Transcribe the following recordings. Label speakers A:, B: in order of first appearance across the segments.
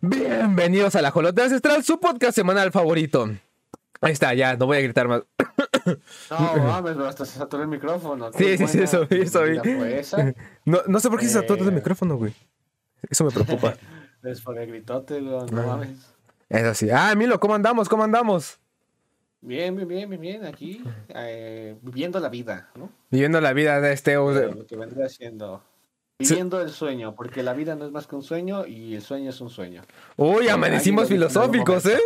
A: Bienvenidos a la Jolota Ancestral, su podcast semanal favorito. Ahí está, ya, no voy a gritar más.
B: No, mames, pero hasta se saturó el micrófono.
A: Sí, sí, sí, eso vi, eso vi.
B: Fue esa.
A: No, no sé por qué se saturó el
B: Eh.
A: micrófono, güey. Eso me preocupa.
B: Es por el gritote, no
A: Ah.
B: mames.
A: Eso sí. Ah, Milo, ¿cómo andamos? ¿Cómo andamos?
B: Bien, bien, bien, bien, bien, aquí, eh, viviendo la vida, ¿no?
A: Viviendo la vida de este.
B: Eh, Lo que vendría siendo. Viviendo el sueño, porque la vida no es más que un sueño y el sueño es un sueño.
A: Uy, amanecimos filosóficos, ¿eh?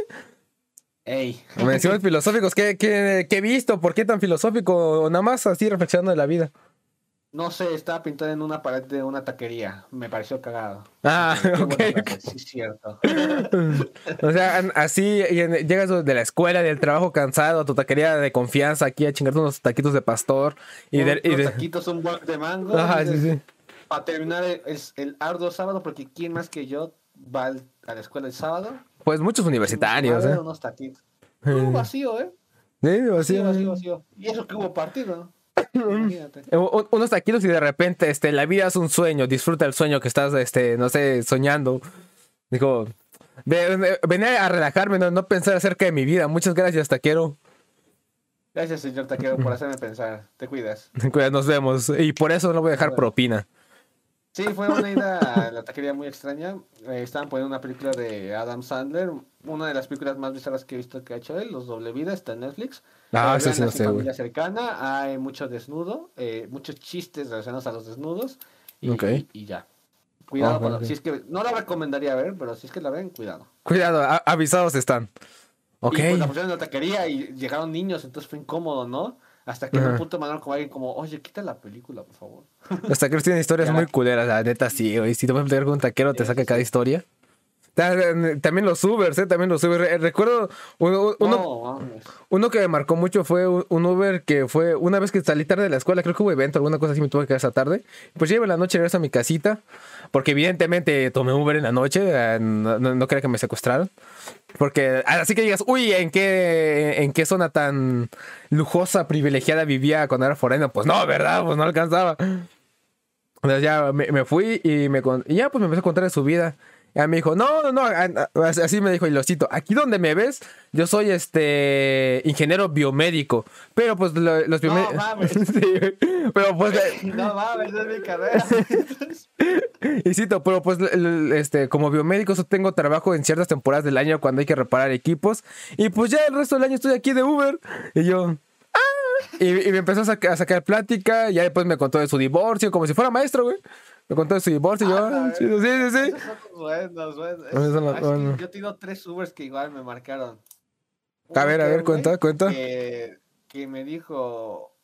B: Ey,
A: Amanecimos filosóficos. ¿Qué, qué, qué he visto? ¿Por qué tan filosófico? Nada más así reflexionando de la vida.
B: no sé, estaba pintado en una pared de una taquería. Me pareció cagado.
A: Ah,
B: Qué buena
A: ok.
B: frase, Sí, cierto.
A: O sea, así llegas de la escuela, del trabajo cansado, a tu taquería de confianza aquí a chingarte unos taquitos de pastor. Y de, y de-
B: taquitos, un bol de mango.
A: Ajá, sí, sí.
B: Para terminar el, el- arduo sábado, porque ¿quién más que yo va a la escuela el sábado?
A: Pues muchos universitarios,
B: ver,
A: ¿eh?
B: unos taquitos. No, vacío, ¿eh?
A: Sí,
B: Vacío,
A: vacío.
B: vacío, vacío. Y eso que hubo partido. Imagínate.
A: Eh, un- Unos taquitos y de repente, este, la vida es un sueño, disfruta el sueño que estás, este, no sé, soñando. Ve- venía a relajarme, no, no pensar acerca de mi vida. Muchas gracias, taquero.
B: Gracias, señor Taquero, por hacerme pensar. Te cuidas.
A: Cuida, Nos vemos. Y por eso no voy a dejar propina.
B: Sí, fue una ida a la taquería muy extraña. Eh, estaban poniendo una película de Adam Sandler, una de las películas más bizarras que he visto que ha hecho él, Los Doble Vida, está en Netflix.
A: Ah,
B: Eh,
A: eso sí no sé,
B: familia cercana, hay mucho desnudo, eh, muchos chistes relacionados a los desnudos y, y ya. Cuidado,
A: Ah,
B: si es que no la recomendaría ver, pero si es que la ven, cuidado.
A: Cuidado, avisados están. Ok.
B: Y pues la pusieron en la taquería y llegaron niños, entonces fue incómodo, ¿no? Hasta que en un punto mandaron como alguien como, oye, quita la película, por favor.
A: Los taqueros tienen historias muy culeras, la neta, sí, güey. Si te puedes platicar con un taquero, te saca cada historia. Ta- También los Ubers, ¿eh? También los Ubers. Re- Recuerdo uno, uno,
B: No,
A: uno que me marcó mucho fue un Uber que fue una vez que salí tarde de la escuela, creo que hubo evento, alguna cosa así, me tuve que quedar esa tarde. Pues llevo en la noche, regreso a mi casita, porque evidentemente tomé Uber en la noche, eh, no, no, no quería que me secuestraran. Porque así que digas, uy, ¿en qué, ¿en qué zona tan lujosa, privilegiada vivía cuando era foreno? Pues no, ¿verdad? Pues no alcanzaba. Entonces ya me, me fui y, me, y ya pues me empezó a contar de su vida. Ya me dijo, no, no, no, a- a- así me dijo y lo cito, aquí donde me ves, yo soy este ingeniero biomédico, pero pues lo- los
B: No
A: biomédicos...
B: mames.
A: pero pues, eh,
B: No mames, es mi carrera.
A: y cito, pero pues este, como biomédico yo tengo trabajo en ciertas temporadas del año cuando hay que reparar equipos, y pues ya el resto del año estoy aquí de Uber, y yo... "Ah", Y, y me empezó a, saca- a sacar plática, y ya después me contó de su divorcio, como si fuera maestro, güey. Me contó de su divorcio, y yo,
B: Ah,
A: "Ah, chido, sí, sí, sí.
B: Esos son los buenos, buenos.
A: Esos son
B: Ah. Yo tengo tres Ubers que igual me marcaron.
A: A ver, a ver, cuenta, cuenta.
B: Que, que me dijo,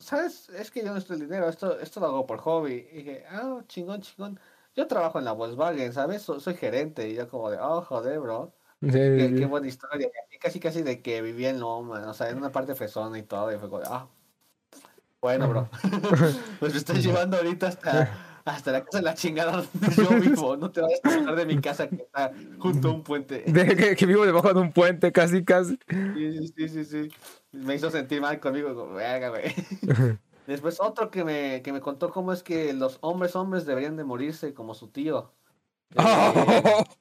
B: ¿sabes? Es que yo no estoy el dinero, esto, esto lo hago por hobby. Y dije, ah, chingón, chingón. Yo trabajo en la Volkswagen, ¿sabes? So- soy gerente. Y yo como de, oh, joder, bro.
A: Sí,
B: Qué,
A: sí.
B: qué buena historia. Y casi, casi de que vivía en Loma, o sea, en una parte fresona y todo. Y fue como, de, ah, bueno, bro. pues me estás llevando ahorita hasta, hasta la casa de la chingada donde yo vivo. No te vayas a sacar de mi casa que está junto a un puente.
A: De que, que vivo debajo de un puente, casi, casi.
B: Sí, sí, sí, sí. Me hizo sentir mal conmigo, como, verga, güey. Después otro que me, que me contó cómo es que los hombres hombres deberían de morirse como su tío. Eh,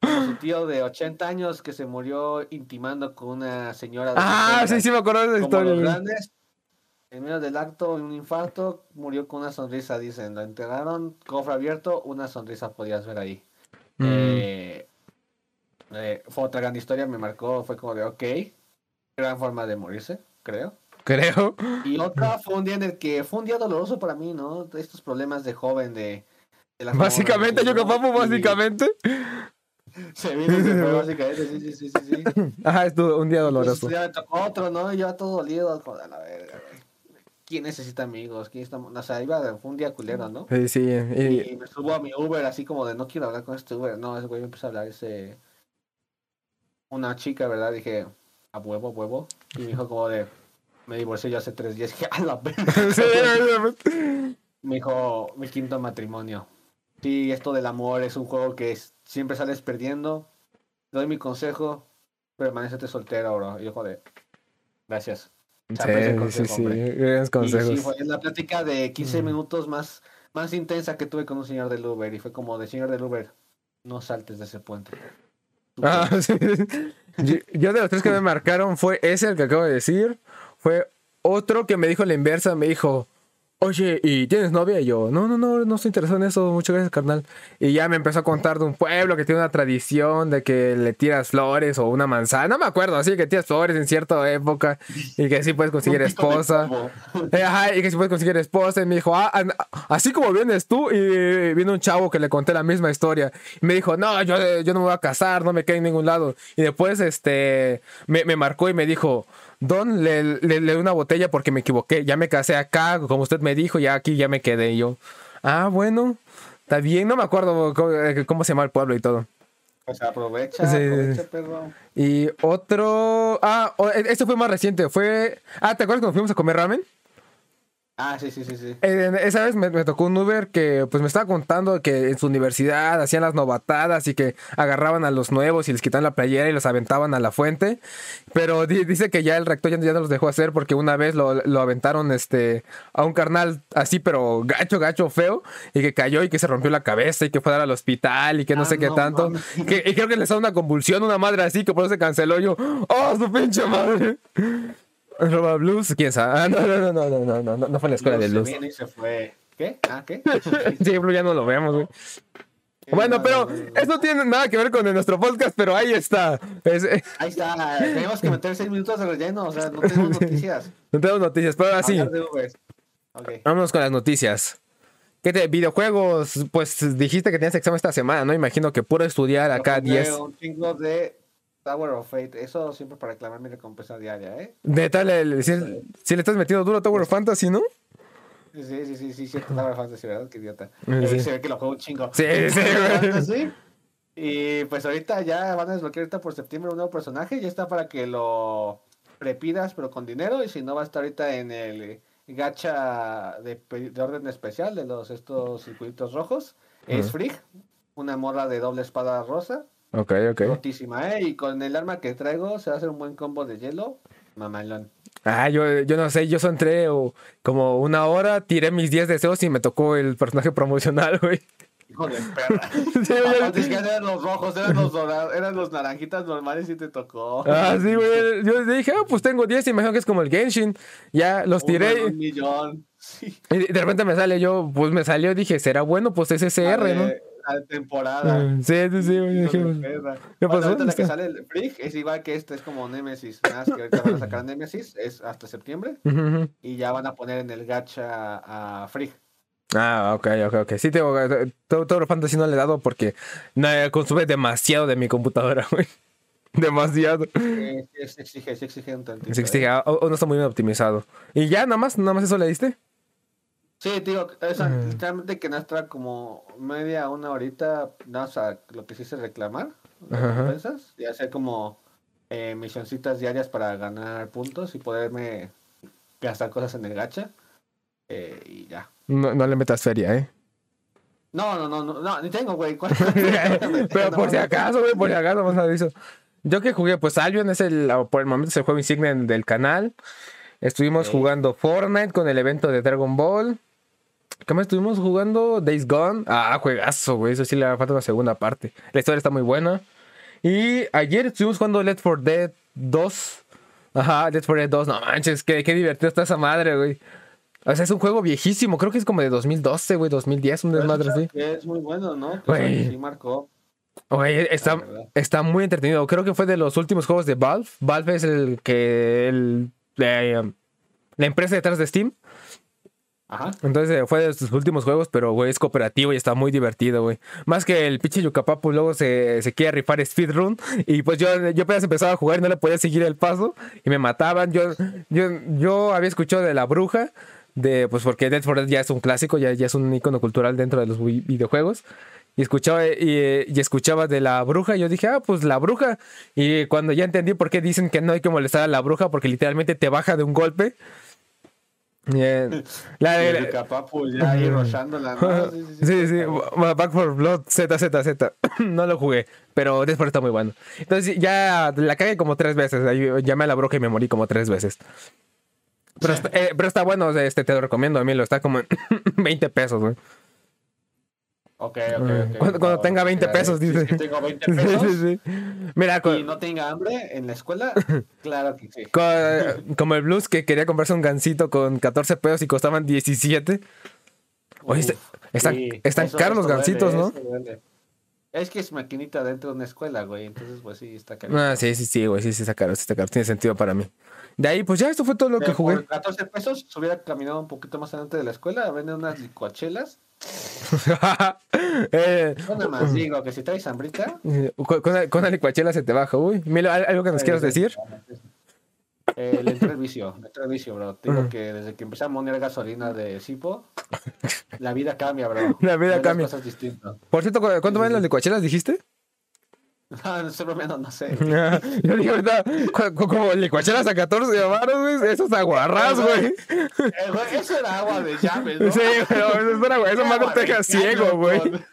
B: como su tío de 80 años que se murió intimando con una señora de
A: ah,
B: 60.
A: sí, sí, me acuerdo de esa historia.
B: los grandes, en medio del acto, un infarto, murió con una sonrisa, dicen. Lo enterraron, cofre abierto, una sonrisa podías ver ahí.
A: Mm.
B: Eh, eh, fue otra gran historia, me marcó, fue como de, ok, gran forma de morirse, creo.
A: Creo.
B: Y otra fue un día en el que fue un día doloroso para mí, ¿no? De estos problemas de joven, de... de las
A: Básicamente, yo.
B: Y
A: básicamente.
B: Se vino y se fue, básicamente, sí, sí, sí, sí. sí.
A: Ajá, estuvo un día
B: Entonces,
A: doloroso.
B: ya tocó otro, ¿no? Y yo todo dolido, de la verga, güey. ¿Quién necesita amigos? ¿Quién está... O sea, iba fue un día culero, ¿no?
A: Sí, sí. y-
B: Y me subo a mi Uber así como de no quiero hablar con este Uber. No, ese güey me empieza a hablar ese... Una chica, ¿verdad? Dije, a huevo, a huevo. Y me dijo como de... Me divorcié yo hace tres días. Dije, a la verga. Me dijo, mi quinto matrimonio. Sí, esto del amor es un juego que es- siempre sales perdiendo. Doy mi consejo, permanecete soltero, bro. Y yo, joder, gracias.
A: Sí,
B: consejo,
A: sí, sí. Grandes
B: Y
A: consejos.
B: sí, fue la plática de 15
A: Mm.
B: minutos más, más intensa que tuve con un señor del Uber. Y fue como de señor del Uber, no saltes de ese puente.
A: Ah, sí. yo, yo de los tres que me marcaron fue ese, el que acabo de decir. Fue otro que me dijo la inversa, me dijo, oye, ¿y tienes novia? Y yo, no, no, no, no estoy interesado en eso, muchas gracias, carnal. Y ya me empezó a contar de un pueblo que tiene una tradición de que le tiras flores o una manzana, no me acuerdo, así que tiras flores en cierta época y que sí puedes conseguir esposa. Ajá, y que si puedes conseguir esposa. Y me dijo, ah, así como vienes tú. Y vino un chavo que le conté la misma historia. Y me dijo, no, yo, yo no me voy a casar, no me quedé en ningún lado. Y después, este, me, me marcó y me dijo, Don, le, le, le doy una botella porque me equivoqué. Ya me casé acá, como usted me dijo, ya aquí ya me quedé. Y yo, ah, bueno, está bien. No me acuerdo cómo, eh, cómo se llama el pueblo y todo.
B: Pues aprovecha,
A: Sí.
B: aprovecha, perro.
A: Y otro, ah, o- este fue más reciente. Fue, ah, ¿te acuerdas cuando fuimos a comer ramen?
B: Ah, sí, sí, sí, sí.
A: Eh, esa vez me, me tocó un Uber que pues me estaba contando que en su universidad hacían las novatadas y que agarraban a los nuevos y les quitaban la playera y los aventaban a la fuente. Pero di- dice que ya el rector ya, ya no los dejó hacer porque una vez lo, lo aventaron este, a un carnal así, pero gacho, gacho, feo, y que cayó y que se rompió la cabeza y que fue a dar al hospital y que no
B: Ah,
A: sé qué
B: no
A: tanto. Que- y creo que les da una convulsión, una madre así, que por eso se canceló. Yo, ¡oh, su pinche madre! Roba Blues, quién sabe. Ah, no, no, no, no, no, no, no, no fue en la escuela de luz.
B: Se vino y se fue. ¿Qué? Ah, ¿qué?
A: Sí, ya no lo vemos, güey. Bueno, pero eso no tiene nada que ver con nuestro podcast, pero ahí está. Es- eh,
B: Ahí está. Tenemos que meter seis minutos de relleno. O sea, no tenemos noticias.
A: no tenemos noticias, pero ahora sí, vámonos con las noticias. ¿Qué te, videojuegos? Pues dijiste que tenías examen esta semana, ¿no? Imagino que puro estudiar acá
B: Jugué
A: 10.
B: Un chingo de Tower of Fate. Eso siempre para reclamar mi recompensa diaria, ¿eh?
A: De tal, el- si, si le estás metiendo duro a Tower of Fantasy, ¿no?
B: Sí, sí, sí, sí, cierto. Tower of Fantasy, ¿verdad? Qué idiota.
A: Sí.
B: Se ve que lo juego un chingo.
A: Sí, sí, güey.
B: Sí. Y pues ahorita ya van a desbloquear ahorita por septiembre un nuevo personaje. Ya está para que lo prepidas, pero con dinero. Y si no, va a estar ahorita en el gacha de, de orden especial de los estos circuitos rojos. Es. Frigg, una morra de doble espada rosa.
A: Ok, ok.
B: Rotísima, ¿eh? Y con el arma que traigo se va a hacer un buen combo de hielo. Mamalón.
A: Ah, yo, yo no sé, yo entré o, como una hora, tiré mis 10 deseos y me tocó el personaje promocional, güey.
B: Hijo de perra.
A: Sí.
B: Aparte que eran los rojos, eran los dorados, eran los naranjitas normales y te tocó.
A: Ah, sí, güey. Yo dije, ah, pues tengo 10, imagino que es como el Genshin. Ya los tiré.
B: Un millón. Sí.
A: Y de repente me sale yo, pues me salió, dije, será bueno, pues es SR, ¿no?
B: Temporada.
A: Sí, sí, sí, güey. ¿qué pasó?
B: la que sale el Frigg es igual que este, es como Nemesis. Nada más que ahorita van a sacar a Nemesis, es hasta septiembre. Y ya van a poner en el gacha a Frigg.
A: Ah, ok, ok, ok. Sí, tengo, todo, todo fantasy no le he dado porque no, consume demasiado de mi computadora, güey. Demasiado.
B: Eh, sí, se exige, se exige un tantito.
A: Sí,
B: ¿eh?
A: ah, o no está muy bien optimizado. Y ya, nada más, nada más eso le diste.
B: Sí, digo, esa,
A: Ujú.
B: literalmente que nuestra como media, una horita, nada más a lo que sí se reclamar, recompensas, y hacer como eh, misioncitas diarias para ganar puntos y poderme gastar cosas en el gacha. eh, y ya.
A: No, no le metas feria, ¿eh?
B: No, no, no, no, no, ni tengo, güey. ¿cuál-
A: Pero
B: No,
A: por si
B: no,
A: acaso, güey, por si acaso, vamos a aviso. Yo que jugué, pues Albion es el, por el momento es el juego insignia del canal. Estuvimos jugando Fortnite con el evento de Dragon Ball. ¿Qué más estuvimos jugando? Days Gone. Ah, juegazo, güey. Eso sí le falta una segunda parte. La historia está muy buena. Y ayer estuvimos jugando Left 4 Dead 2. Ajá, Left 4 Dead 2. No manches, qué, qué divertido está esa madre, güey. O sea, es un juego viejísimo. Creo que es como de 2012, güey. 2010, un desmadre así.
B: Es muy bueno, ¿no?
A: Güey.
B: sí marcó.
A: Está, está muy entretenido. Creo que fue de los últimos juegos de Valve. Valve es el que. El, eh, la empresa detrás de Steam. Entonces eh, fue de sus últimos juegos, pero güey, es cooperativo y está muy divertido, güey. Más que el pinche Yucapapu luego se, se quiere rifar speedrun. Y pues yo, yo apenas empezaba a jugar y no le podía seguir el paso. Y me mataban. Yo, yo, yo había escuchado de la bruja. De, pues porque Dead for Dead ya es un clásico, ya, ya es un icono cultural dentro de los vi- videojuegos. Y escuchaba, y, y escuchaba de la bruja. Y yo dije, ah, pues la bruja. Y cuando ya entendí por qué dicen que no hay que molestar a la bruja, porque literalmente te baja de un golpe. Eh, la- la-
B: el Yucapapu ya ahí ¿no? Sí, sí, sí.
A: Sí, sí, Ba- Back for Blood Z, Z, Z. no lo jugué, pero después está muy bueno. Entonces ya la cagué como tres veces. Ahí Llamé a la broca y me morí como tres veces. Pero, está, eh, pero está bueno, este te lo recomiendo, a mí lo está como en 20 pesos, güey.
B: Ok, ok, ok.
A: Cuando, cuando
B: No,
A: tenga 20
B: claro,
A: pesos,
B: si es
A: dice.
B: que tengo 20
A: Sí,
B: pesos
A: sí, sí. Mira,
B: y no tenga hambre en la escuela, claro que sí.
A: co- como el Blues que quería comprarse un gancito con 14 pesos y costaban 17. Oye, este-
B: Uf,
A: están-
B: sí,
A: están
B: eso-
A: caros los
B: eso
A: gancitos, ¿no?
B: Es que es maquinita dentro de una escuela, güey. Entonces, pues sí, está caro.
A: Ah, sí, sí, sí, güey, sí, sí, está caro, sí, está caro. Tiene sentido para mí. De ahí, pues ya, esto fue todo lo que jugué.
B: Por 14 pesos, se hubiera caminado un poquito más adelante de la escuela a vender unas licuachelas.
A: eh,
B: más digo que si traes hambrita.
A: con, con la- con la licuachela se te baja, uy. Mira, ¿al- ¿algo que nos quieras decir?
B: Eh, le entré el vicio, le entré el vicio, bro. Te Digo que desde que empecé a poner gasolina de Sipo, la vida cambia, bro.
A: La vida
B: las
A: cambia.
B: cosas distintas.
A: Por cierto, ¿cu- ¿cuánto valen las licuachelas, dijiste?
B: Ah, no estoy bromeando, no sé.
A: Yo digo ahorita, como licuachelas a 14 baros, güey, eso es aguarrás, güey.
B: Eh, güey, eso era agua de llaves, ¿no?
A: Sí, pero eso más
B: Agua
A: te
B: de
A: deja ciego, güey.
B: Con,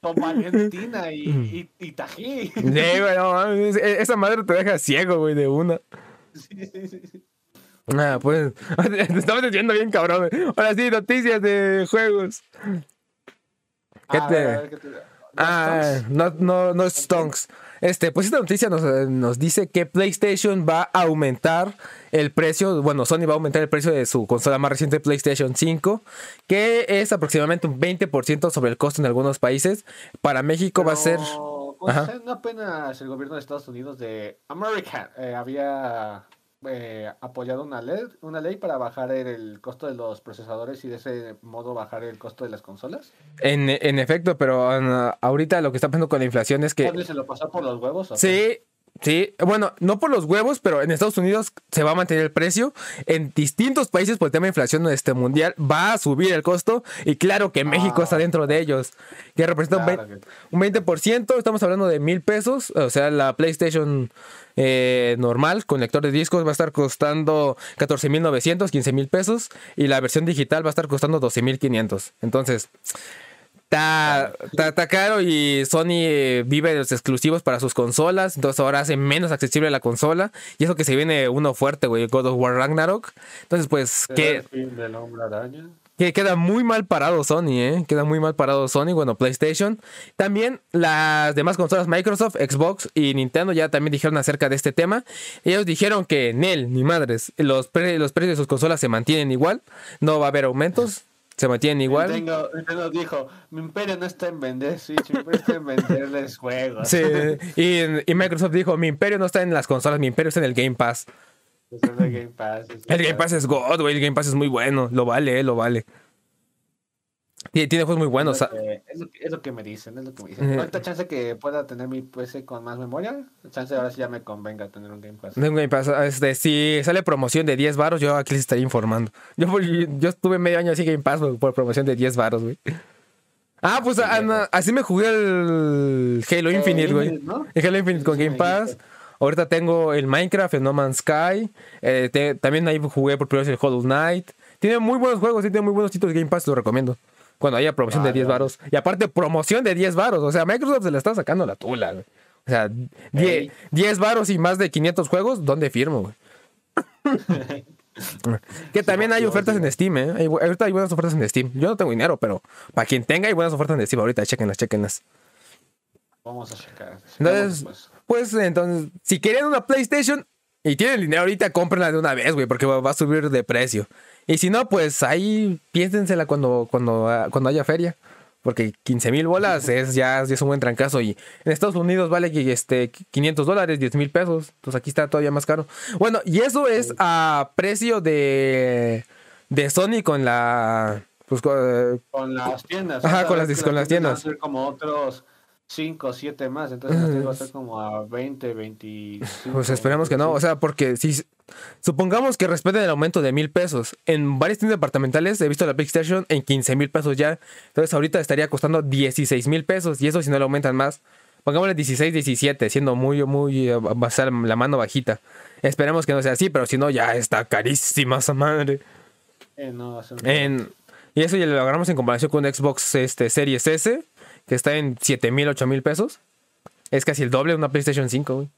B: con Valentina y, y, y tají.
A: Sí, güey, no e- esa madre te deja ciego, güey, de una.
B: Sí, sí, sí.
A: Ah, pues, te estamos diciendo bien, cabrón. güey. Ahora sí, noticias de juegos. ¿Qué te-
B: a ver, a ver, ¿qué te-
A: Ah, no, no, no stonks. Este, pues esta noticia nos, eh, nos dice que PlayStation va a aumentar el precio, bueno, Sony va a aumentar el precio de su consola más reciente PlayStation 5, que es aproximadamente un 20% sobre el costo en algunos países. Para México va a ser...
B: Pues, apenas el gobierno de Estados Unidos de América eh, había eh, apoyado una ley, una ley para bajar el, costo de los procesadores y de ese modo bajar el costo de las consolas.
A: En, en efecto, pero ah, ahorita lo que está pasando con la inflación es que...
B: ¿Dónde se lo pasó por los huevos? o?
A: Sí, sí. Bueno, no por los huevos, pero en Estados Unidos se va a mantener el precio. En distintos países por el tema de inflación este mundial va a subir el costo. Y claro que México
B: Ah.
A: está dentro de ellos. Que representa
B: que-
A: un 20%. Estamos hablando de mil pesos. O sea, la PlayStation eh, normal con lector de discos va a estar costando 14.900, 15.000 pesos. Y la versión digital va a estar costando 12.500. Entonces... Está, está, está caro y Sony eh, vive de los exclusivos para sus consolas, entonces ahora hace menos accesible la consola. Y eso que se viene uno fuerte, güey, God of War Ragnarok. Entonces, pues,
B: ¿Será
A: que, que queda muy mal parado Sony, ¿eh? Queda muy mal parado Sony, bueno, PlayStation. También las demás consolas, Microsoft, Xbox y Nintendo ya también dijeron acerca de este tema. Ellos dijeron que Nel, ni madres, los, pre- los precios de sus consolas se mantienen igual, no va a haber aumentos, se mantienen igual.
B: Nintendo, Nintendo dijo, mi imperio no está en vender Switch, mi imperio está en venderles juegos.
A: Sí, y, y Microsoft dijo, mi imperio no está en las consolas, mi imperio está en el Game Pass.
B: Pues de Game Pass,
A: El Game Pass es God, güey, el Game Pass es muy bueno, lo vale, eh, lo vale. Tiene, tiene juegos muy buenos.
B: Es
A: ah,
B: lo, que, es, lo que, es lo que me dicen, es lo que me dicen. Ahorita chance que pueda tener mi PC con más memoria, chance ahora sí ya me convenga tener un Game Pass.
A: un Game Pass, este, si sale promoción de 10 varos, yo aquí les estaría informando. Yo, yo estuve medio año así Game Pass por promoción de 10 varos, güey. Ah, pues ah, así me jugué el Halo
B: Eh,
A: Infinite, güey.
B: Infinite, ¿no?
A: El Halo Infinite con Game
B: me
A: Pass. Ahorita tengo el Minecraft, el No Man's Sky. eh, te- también ahí jugué por primera vez el Hollow Knight. Tiene muy buenos juegos, sí, tiene muy buenos títulos de Game Pass, lo recomiendo. Cuando haya promoción de
B: Vale,
A: 10
B: vale.
A: varos. Y aparte, promoción de 10 varos. O sea, Microsoft se la está sacando la tula, güey. O sea, 10,
B: Ey.
A: 10 varos y más de 500 juegos, ¿dónde firmo, güey? que también hay ofertas en Steam, ¿eh? Hay, ahorita hay buenas ofertas en Steam. Yo no tengo dinero, pero para quien tenga hay buenas ofertas en Steam. Ahorita, chequenlas, chequenlas.
B: Vamos a checar.
A: Entonces,
B: checamos,
A: pues entonces, si quieren una PlayStation y tienen dinero ahorita, cómprenla de una vez, güey, porque va a subir de precio. Y si no, pues ahí piénsensela cuando, cuando, ah, cuando haya feria. Porque 15 mil bolas es ya, ya es un buen trancazo. Y en Estados Unidos vale este, 500 dólares, 10 mil pesos. Entonces aquí está todavía más caro. Bueno, y eso es a precio de, de Sony con la... Pues, con,
B: Con las tiendas.
A: Ajá, con las- con las
B: tiendas
A: tiendas.
B: Van a ser como otros 5 o 7 más. Entonces va a ser como a 20, 25.
A: Pues esperemos que no, o sea, porque si supongamos que respeten el aumento de mil pesos, en varias tiendas departamentales he visto la PlayStation en 15 mil pesos ya, entonces ahorita estaría costando 16 mil pesos y eso si no lo aumentan más, pongámosle 16, 17, siendo muy, muy, eh, va a ser la mano bajita. Esperemos que no sea así, pero si no ya está carísima esa madre.
B: Eh, no, va a ser un-
A: En, y eso ya lo agarramos en comparación con Xbox este, Series S, que está en 7 mil, 8 mil pesos. Es casi el doble de una PlayStation 5, güey.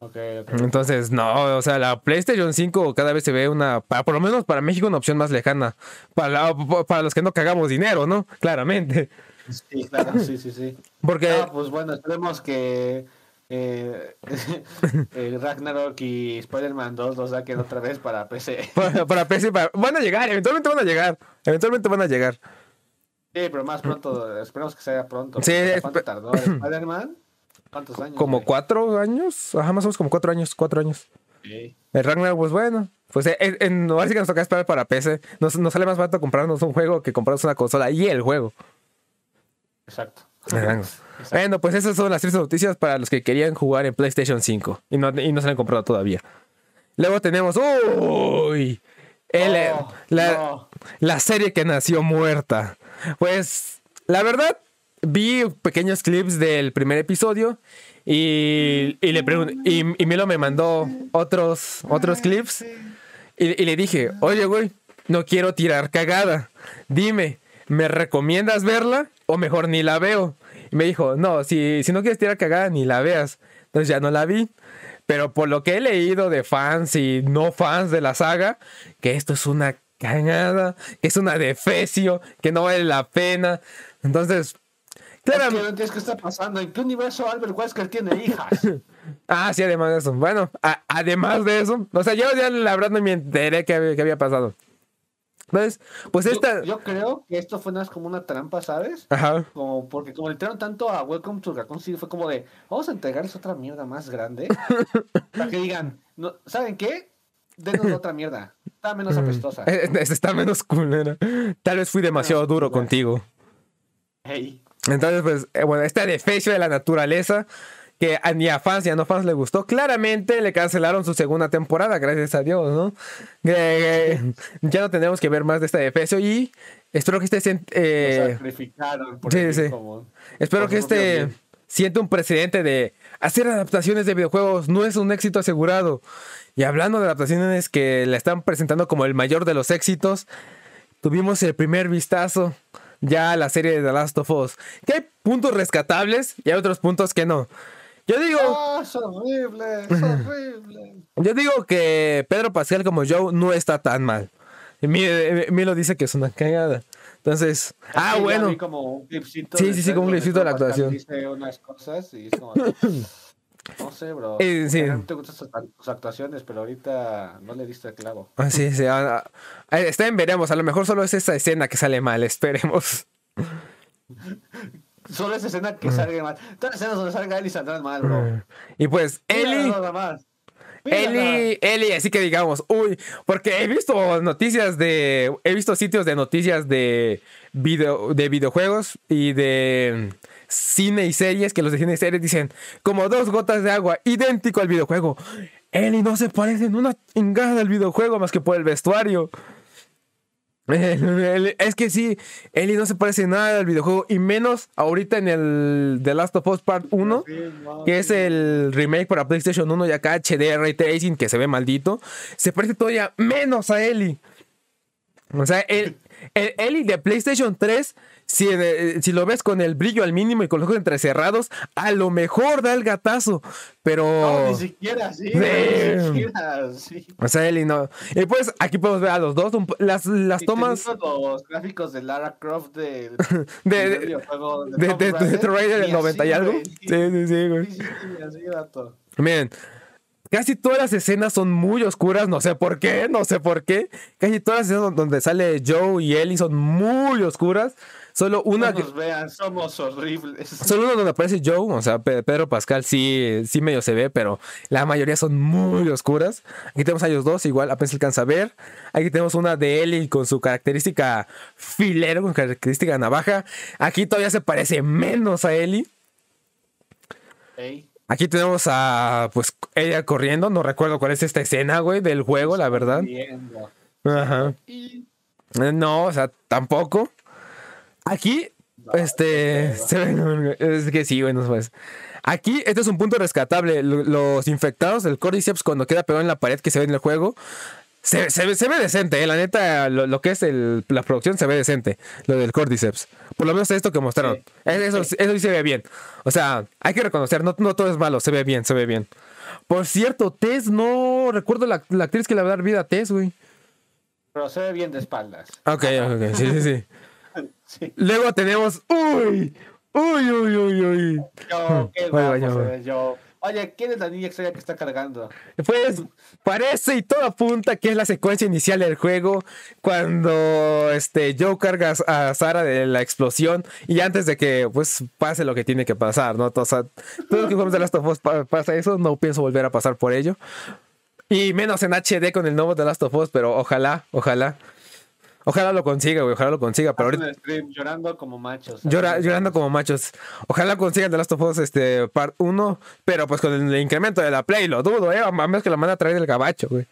B: Ok, ok.
A: Entonces, no, o sea, la PlayStation 5 cada vez se ve una, pa- por lo menos para México, una opción más lejana. Para, la- para los que no cagamos dinero, ¿no? Claramente.
B: Sí, claro, sí, sí, sí.
A: Porque.
B: Ah, pues bueno, esperemos que eh, eh, Ragnarok y Spider-Man 2 lo saquen otra vez para PC.
A: Para, para PC, para- van a llegar, eventualmente van a llegar. Eventualmente van a llegar.
B: Sí, pero más pronto, esperemos que sea pronto.
A: Sí,
B: ¿Cuánto tardó Spider-Man? ¿Cuántos años?
A: Como
B: güey?
A: cuatro años. Ajá, más o menos como cuatro años. Cuatro años.
B: Sí.
A: El Ragnarok, pues bueno. Pues eh, en, en, ahora sí que nos toca esperar para PC. Nos, nos sale más barato comprarnos un juego que comprarnos una consola y el juego.
B: Exacto.
A: Bueno, pues esas son las tres noticias para los que querían jugar en PlayStation 5 y no, y no se la han comprado todavía. Luego tenemos, uy, el,
B: Oh,
A: la,
B: no.
A: la serie que nació muerta. Pues, la verdad, vi pequeños clips del primer episodio y, y le y, y Milo me mandó otros, otros clips y, y le dije, oye, güey, no quiero tirar cagada. Dime, ¿me recomiendas verla o mejor ni la veo? Y me dijo, no, si, si no quieres tirar cagada, ni la veas. Entonces ya no la vi. Pero por lo que he leído de fans y no fans de la saga, que esto es una cagada, que es una defecio, que no vale la pena. Entonces,
B: Es que
A: claramente...
B: no entiendes qué está pasando. ¿En qué universo Albert Wesker tiene hijas?
A: Ah, sí, además de eso. Bueno, a- además de eso, o sea, yo ya la verdad no me enteré qué había, qué había pasado. Entonces, pues esta...
B: Yo, creo que esto fue más como una trampa, ¿sabes?
A: Ajá.
B: Como porque como le tiraron tanto a Welcome to Raccoon City, fue como de, vamos a entregarles otra mierda más grande. para que digan, no, ¿saben qué? Denos otra mierda. Está menos apestosa.
A: Eh, Esta está menos culera. Tal vez fui demasiado duro contigo.
B: Hey.
A: Entonces, pues, eh, bueno, este defecio de la naturaleza que ni a fans ni a no fans le gustó. Claramente le cancelaron su segunda temporada, gracias a Dios, ¿no? Eh, ya no tenemos que ver más de este defecio y espero que este eh,
B: sacrificaron por
A: sí, sí. espero
B: por
A: que este
B: bien.
A: siente un precedente de hacer adaptaciones de videojuegos no es un éxito asegurado. Y hablando de adaptaciones que la están presentando como el mayor de los éxitos, tuvimos el primer vistazo ya la serie de The Last of Us. Que hay puntos rescatables y hay otros puntos que no. Yo digo,
B: ¡Ah, es horrible! ¡Es horrible!
A: yo digo que Pedro Pascal como Joe no está tan mal. Eh, Milo dice que es una cagada. Entonces, ah, bueno.
B: como un
A: Sí, sí, sí, como un clipcito de la actuación.
B: Dice unas cosas y es como... No sé, bro.
A: Eh, sí.
B: No te gustan sus, sus actuaciones, pero ahorita no le diste el clavo.
A: Ah, sí, sí, ah, ah, está en veremos. A lo mejor solo es esa escena que sale mal. Esperemos.
B: Solo esa escena que salga mal. Todas las escenas donde salga y saldrán mal, bro.
A: Y pues, Eli.
B: Mírala.
A: Eli, Eli, así que digamos, uy, porque he visto noticias de, he visto sitios de noticias de video, de videojuegos y de cine y series que los de cine y series dicen como dos gotas de agua, idéntico al videojuego. Eli no se parece en una chingada al videojuego más que por el vestuario. Es que sí, Eli no se parece nada al videojuego y menos ahorita en el The Last of Us Part 1
B: Sí, no,
A: que es el remake para PlayStation 1 y acá HD Ray Tracing, que se ve maldito, se parece todavía menos a Ellie. O sea, el, el Ellie de PlayStation 3, si, eh, si lo ves con el brillo al mínimo y con los ojos entrecerrados, a lo mejor da el gatazo, pero...
B: No, ni siquiera, sí. Ni siquiera, sí.
A: O sea, Ellie no. Y pues aquí podemos ver a los dos, un las, las
B: Y
A: tomas
B: los gráficos de Lara Croft
A: de, de, de, de- de del
B: Ni
A: 90 y algo. Sí, sí, sí, güey.
B: Sí, sí, sí, así.
A: Miren, casi todas las escenas son muy oscuras, no sé por qué, no sé por qué. Casi todas las escenas donde sale Joe y Ellie son muy oscuras. Solo una,
B: No nos vean, somos horribles.
A: solo una donde aparece Joe, o sea, Pe- Pedro Pascal sí, sí medio se ve, pero la mayoría son muy oscuras. Aquí tenemos a ellos dos, igual apenas alcanza a ver. Aquí tenemos una de Ellie con su característica filero, con característica navaja. Aquí todavía se parece menos a Ellie.
B: Ey,
A: Aquí tenemos a, pues, ella corriendo. No recuerdo cuál es esta escena, güey, del juego, la verdad. Ajá. Eh, No, o sea, tampoco. Aquí, este, se ve- es que sí, bueno, pues. Aquí, este es un punto rescatable. Lo- Los infectados del Cordyceps, cuando queda pegado en la pared que se ve en el juego, se, se ve, se ve decente, eh, la neta, lo, lo que es el- la producción se ve decente, lo del Cordyceps. Por lo menos esto que mostraron.
B: Sí.
A: Eh, Eso, eso sí se ve bien. O sea, hay que reconocer, no, no todo es malo, se ve bien, se ve bien. Por cierto, Tess, no recuerdo la, la actriz que le va a dar vida a Tess, güey.
B: Pero se ve bien de espaldas.
A: Ok, ok, sí, sí, sí.
B: Sí.
A: Luego tenemos. ¡Uy! ¡Uy, uy, uy, uy!
B: Yo, qué guapo se ve yo. Oye, ¿quién es la niña extraña que está cargando?
A: Pues parece y todo apunta que es la secuencia inicial del juego cuando este Joe carga a Sara de la explosión y antes de que pues pase lo que tiene que pasar, ¿no? O todo lo que jugamos de Last of Us pa- pasa eso, no pienso volver a pasar por ello. Y menos en HD con el nuevo de Last of Us, pero ojalá, ojalá. Ojalá lo consiga, güey, ojalá lo consiga, pero ahorita
B: el stream llorando como machos.
A: Llora- llorando como machos. Ojalá consigan The Last of Us este, part 1, pero pues con el incremento de la Play, lo dudo, ¿eh? A menos que la manda a traer del gabacho, güey.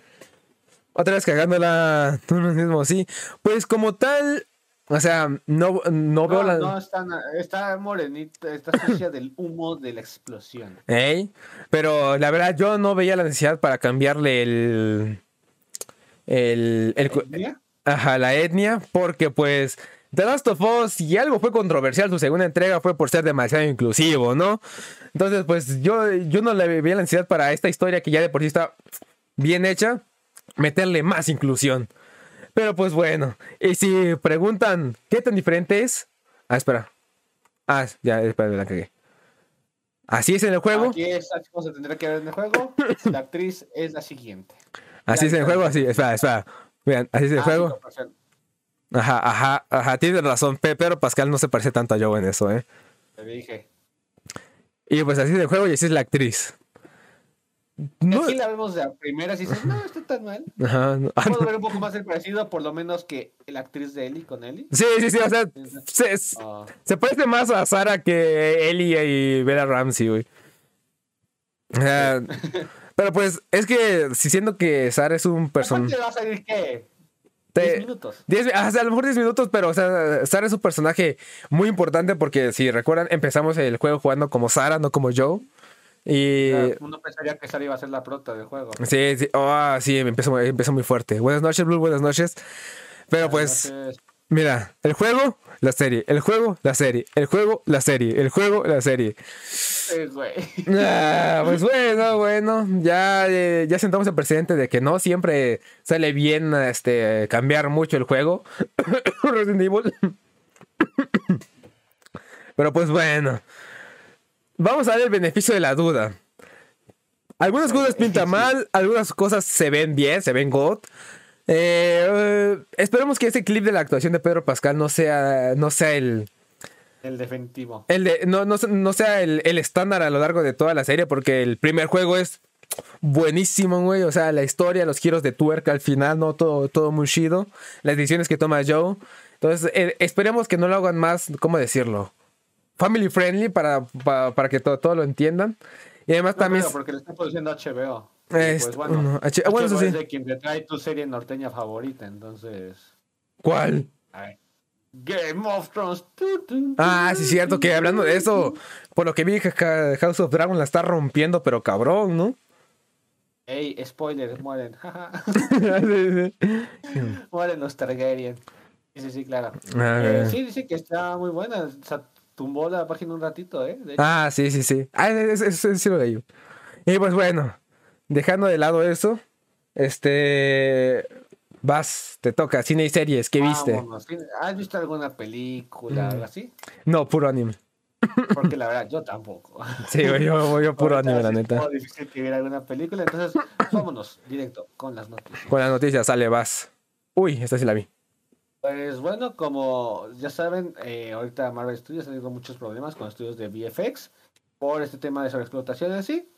A: Otra vez cagándola tú mismo, sí. Pues como tal, o sea, no, no veo
B: No,
A: la...
B: no, está, está morenita, está sucia del humo de la explosión.
A: Ey, Pero la verdad, yo no veía la necesidad para cambiarle el... El... el, cu-
B: ¿Etnia?
A: Ajá, la etnia, porque pues The Last of Us, si algo fue controversial, su segunda entrega fue por ser demasiado inclusivo, ¿no? Entonces, pues yo, yo no le veía la necesidad para esta historia que ya de por sí está bien hecha, meterle más inclusión. Pero pues bueno, y si preguntan qué tan diferente es... Ah, espera. Ah, ya, espera, la cagué. Así es en el juego.
B: Aquí es así como se tendrá que ver en el juego. La actriz es la siguiente.
A: Así es en el juego, así. Espera, espera. Vean, así es el
B: Ah,
A: juego.
B: 5%.
A: Ajá, ajá, ajá. Tienes razón. Pe- Pedro Pascal no se parece tanto a Joe en eso, ¿eh?
B: Te dije.
A: Y pues así es el juego y así es la actriz. No,
B: Aquí la vemos de primeras y dices, no, está tan mal.
A: ajá, no.
B: Puedo ver un poco más el parecido, por lo menos que la actriz de Ellie con Ellie.
A: Sí, sí, sí, o sea, se,
B: Ah,
A: se parece más a Sara que Ellie y Bella Ramsey, güey. O sea, pero pues es que si siento que Sara es un personaje...
B: ¿Cuánto va a salir qué?
A: Te-
B: 10 minutos.
A: 10 o sea, a lo mejor 10 minutos, pero o sea, Sara es un personaje muy importante porque si recuerdan, empezamos el juego jugando como Sara, no como Joe. Y
B: Uno pensaría que Sara iba a ser la prota del juego.
A: sí, sí, oh, sí, empezó, empezó muy fuerte. Buenas noches, Blue, buenas noches. Pero pues, mira, el juego, la serie, el juego, la serie, el juego, la serie, el juego, la serie.
B: eh, güey.
A: Ah, pues bueno, bueno, ya, eh, ya sentamos el precedente de que no siempre sale bien este, cambiar mucho el juego. Resident Evil. Pero pues bueno, vamos a dar el beneficio de la duda. Algunas cosas pintan mal, algunas cosas se ven bien, se ven god. Eh, eh, esperemos que ese clip de la actuación de Pedro Pascal no sea, no sea el,
B: El definitivo.
A: el de- no, no, no sea el, el estándar a lo largo de toda la serie, porque el primer juego es buenísimo, güey. O sea, la historia, los giros de tuerca al final, ¿no? Todo, todo muy chido. Las decisiones que toma Joe. Entonces, eh, esperemos que no lo hagan más, ¿cómo decirlo? Family friendly para, para, para que todo, todo lo entiendan. Y además
B: No
A: también...
B: porque le está produciendo HBO. Y,
A: Es-
B: pues bueno,
A: no, H- ah, bueno, eso sí.
B: de quien te trae tu serie norteña favorita, entonces.
A: ¿Cuál?
B: ay. Game of Thrones. tu, tu,
A: Ah, sí, cierto, que hablando de eso, por lo que vi, House of Dragon la está rompiendo, pero cabrón, ¿no?
B: Ey, spoiler, mueren. mueren los Targaryen. Sí, sí, sí, claro.
A: Ah,
B: Eh, sí, dice que está muy buena. O sea, tumbó la página un ratito, ¿eh?
A: Ah, sí, sí, sí. Ah, es, es, es- sí lo leí. Y pues bueno, dejando de lado eso, este. Vas, te toca, cine y series, ¿qué viste?
B: ¿Has visto alguna película,
A: Mm.
B: algo así?
A: No, puro anime.
B: Porque la verdad, yo tampoco.
A: Sí, güey, yo, yo puro anime, la
B: es
A: neta.
B: muy difícil que viera alguna película, entonces vámonos directo con las noticias.
A: Con las noticias sale, vas. Uy, esta sí la vi.
B: Pues bueno, como ya saben, eh, ahorita Marvel Studios ha tenido muchos problemas con estudios de VFX por este tema de sobreexplotación y así.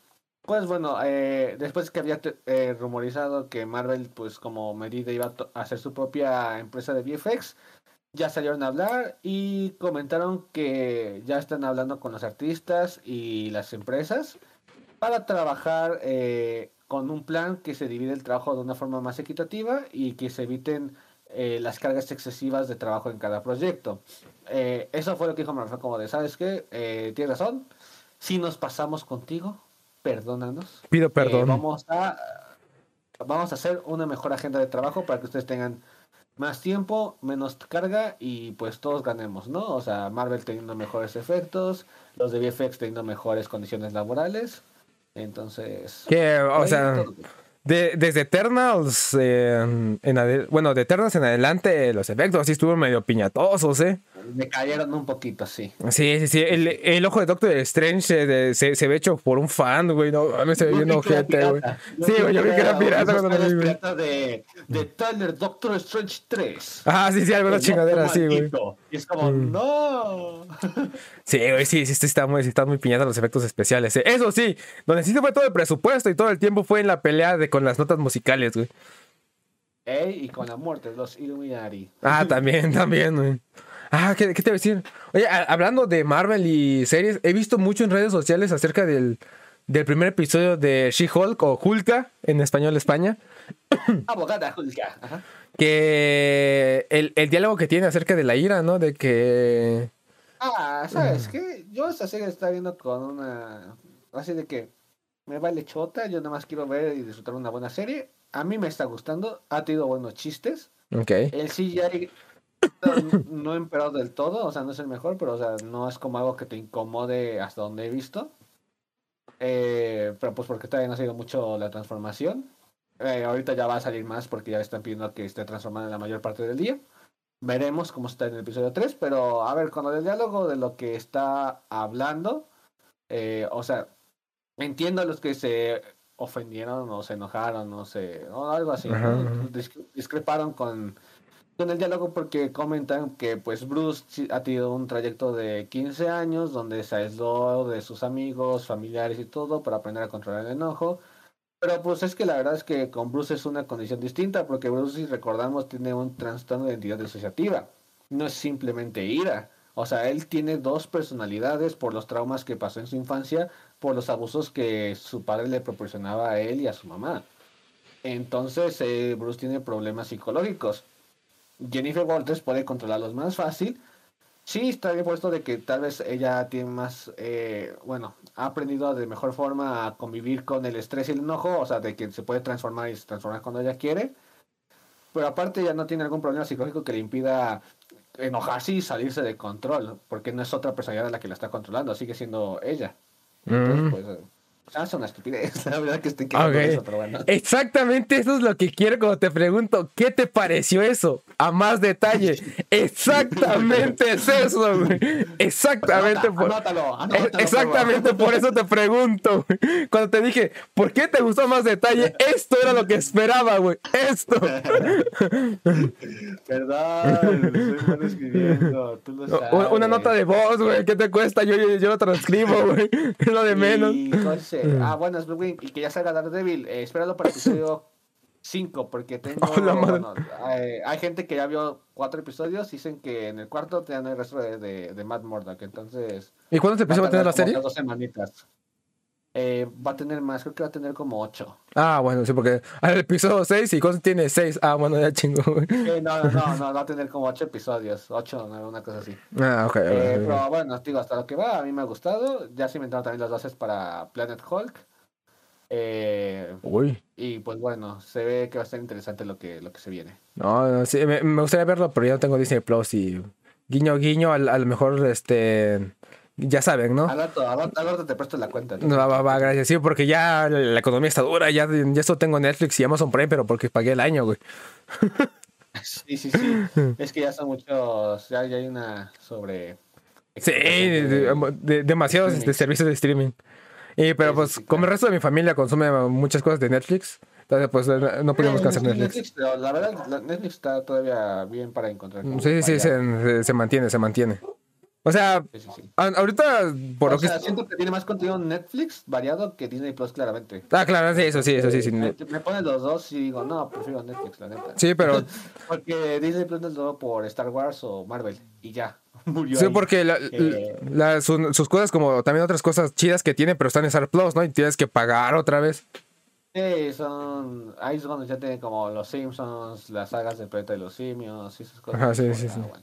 B: Pues bueno, eh, después que había eh, rumorizado que Marvel, pues como medida iba a hacer su propia empresa de VFX, ya salieron a hablar y comentaron que ya están hablando con los artistas y las empresas para trabajar eh, con un plan que se divide el trabajo de una forma más equitativa y que se eviten eh, las cargas excesivas de trabajo en cada proyecto. Eso fue lo que dijo Marvel, como de, ¿sabes qué? Tienes razón, si nos pasamos contigo, perdónanos.
A: Pido
B: Eh,
A: perdón.
B: vamos a vamos a hacer una mejor agenda de trabajo para que ustedes tengan más tiempo, menos carga y pues todos ganemos, ¿no? O sea, Marvel teniendo mejores efectos, los de VFX teniendo mejores condiciones laborales. Entonces,
A: que, o sea,
B: todo.
A: De- desde Eternals, eh, en bueno, de Eternals en adelante, los efectos así estuvieron medio piñatosos, ¿eh?
B: Me cayeron un poquito, sí.
A: Sí, sí, sí. El, el ojo de Doctor Strange se, se, se ve hecho por un fan, güey. No, me se ve bien ojete, güey. Sí, güey, yo vi que era pirata cuando lo vi, güey.
B: de, de Tyler Doctor Strange 3.
A: Ah, sí, sí, alguna chingadera así, güey. Mm.
B: Y es como, no.
A: Sí, güey, sí, sí, sí, está muy, sí, están muy piñados los efectos especiales. eh. Eso sí, donde sí se fue todo el presupuesto y todo el tiempo fue en la pelea de con las notas musicales, güey.
B: Ey, y con la muerte de los Illuminati.
A: Ah, también, también, güey. Ah, ¿qué, qué te iba a decir? Oye, a- hablando de Marvel y series, he visto mucho en redes sociales acerca del, del primer episodio de She-Hulk o Hulka en español España.
B: Abogada Julka. Ajá.
A: Que el, el diálogo que tiene acerca de la ira, ¿no? De que.
B: Ah, ¿sabes qué? Yo esta serie la estaba viendo con una... Así de que me vale chota, yo nada más quiero ver y disfrutar una buena serie. A mí me está gustando, ha tenido buenos chistes.
A: Ok.
B: El CGI no, no ha empeorado del todo, o sea, no es el mejor, pero o sea, no es como algo que te incomode hasta donde he visto. Eh, pero pues porque todavía no ha sido mucho la transformación. Eh, ahorita ya va a salir más porque ya están pidiendo que esté transformada en la mayor parte del día. Veremos cómo está en el episodio 3, pero a ver, con lo del diálogo de lo que está hablando, eh, o sea, entiendo a los que se ofendieron o se enojaron o se o algo así, discreparon con, con el diálogo porque comentan que pues Bruce ha tenido un trayecto de 15 años donde se aisló de sus amigos, familiares y todo para aprender a controlar el enojo. Pero pues es que la verdad es que con Bruce es una condición distinta porque Bruce, si recordamos, tiene un trastorno de identidad disociativa. No es simplemente ira. O sea, él tiene dos personalidades por los traumas que pasó en su infancia, por los abusos que su padre le proporcionaba a él y a su mamá. Entonces, eh, Bruce tiene problemas psicológicos. Jennifer Walters puede controlarlos más fácil. Sí, está bien puesto de que tal vez ella tiene más, eh, bueno, ha aprendido de mejor forma a convivir con el estrés y el enojo, o sea, de que se puede transformar y se transforma cuando ella quiere. Pero aparte ya no tiene algún problema psicológico que le impida enojarse y salirse de control, porque no es otra personalidad la que la está controlando, sigue siendo ella. Entonces,
A: Mm.
B: pues, eh, hace una estupidez, la verdad que estoy quedando
A: Ok.
B: eso, pero bueno.
A: Exactamente eso es lo que quiero cuando te pregunto, ¿qué te pareció eso? A más detalle. Exactamente es eso, güey. Exactamente
B: Anota,
A: por...
B: anótalo,
A: Eh,
B: anótalo,
A: Exactamente por eso te pregunto. güey. Cuando te dije, ¿por qué te gustó más detalle? Esto era lo que esperaba, güey. Esto.
B: Perdón, soy bueno escribiendo, tú lo sabes.
A: Una nota de voz, güey. ¿Qué te cuesta? Yo, yo, yo lo transcribo, güey. Es lo de menos.
B: José, ah, bueno, es Blue y que ya salga Daredevil, eh, espéralo para el episodio 5, porque tengo.
A: Oh, la
B: bueno, hay, hay gente que ya vio cuatro episodios, dicen que en el cuarto te dan el resto de, de, de Matt Murdock, entonces.
A: ¿Y cuándo se empezó a tener la serie?
B: Dos semanitas. Eh, va a tener más, creo que va a tener como ocho.
A: Ah, bueno, sí, porque al episodio 6 y cuándo tiene 6. Ah, bueno, ya chingo, güey.
B: Eh, no, no, no, no, va a tener como ocho episodios, ocho, no, una cosa así.
A: Ah, ok.
B: Eh,
A: ok.
B: pero bueno, digo, hasta lo que va, a mí me ha gustado. Ya se inventaron también las bases para Planet Hulk. Eh,
A: Uy.
B: y pues bueno, se ve que va a ser interesante lo que, lo que se viene.
A: No, no, sí, me, me gustaría verlo, pero yo no tengo Disney Plus y guiño, guiño, al- a lo mejor, este, ya saben, ¿no?
B: Al rato, al rato, al rato te presto la cuenta. ¿no?
A: Va, va, va, gracias. Sí, porque ya la, economía está dura, ya, ya esto tengo Netflix y Amazon Prime, pero porque pagué el año, güey.
B: Sí, sí, sí. es que ya son muchos, ya, ya hay una sobre...
A: Sí, de- de- de- demasiados este,
B: Streaming.
A: servicios de streaming. Y, pero
B: Sí,
A: pues,
B: sí,
A: como el resto de mi familia consume muchas cosas de Netflix, entonces pues no podíamos cancelar Netflix.
B: pero la verdad, Netflix está todavía bien para encontrar. como
A: Sí, sí, sí, se mantiene, se mantiene. O sea,
B: Sí, sí, sí.
A: ahorita, por
B: O
A: lo que...
B: sea, siento que tiene más contenido en Netflix variado que Disney Plus, claramente.
A: Ah, claro, sí, eso sí, eso sí. sí.
B: Me, me ponen los dos y digo, no, prefiero Netflix, la neta.
A: Sí, pero
B: Porque Disney Plus es todo por Star Wars o Marvel y ya. Murió
A: Sí,
B: ahí.
A: porque la-
B: Eh.
A: la- su- sus cosas, como también otras cosas chidas que tiene, pero están en Star Plus, ¿no? Y tienes que pagar otra vez.
B: Sí, son. Ahí es donde ya tiene como los Simpsons, las sagas de Planeta de los Simios y esas cosas.
A: Ajá, sí,
B: Pues,
A: sí,
B: ah,
A: sí.
B: bueno.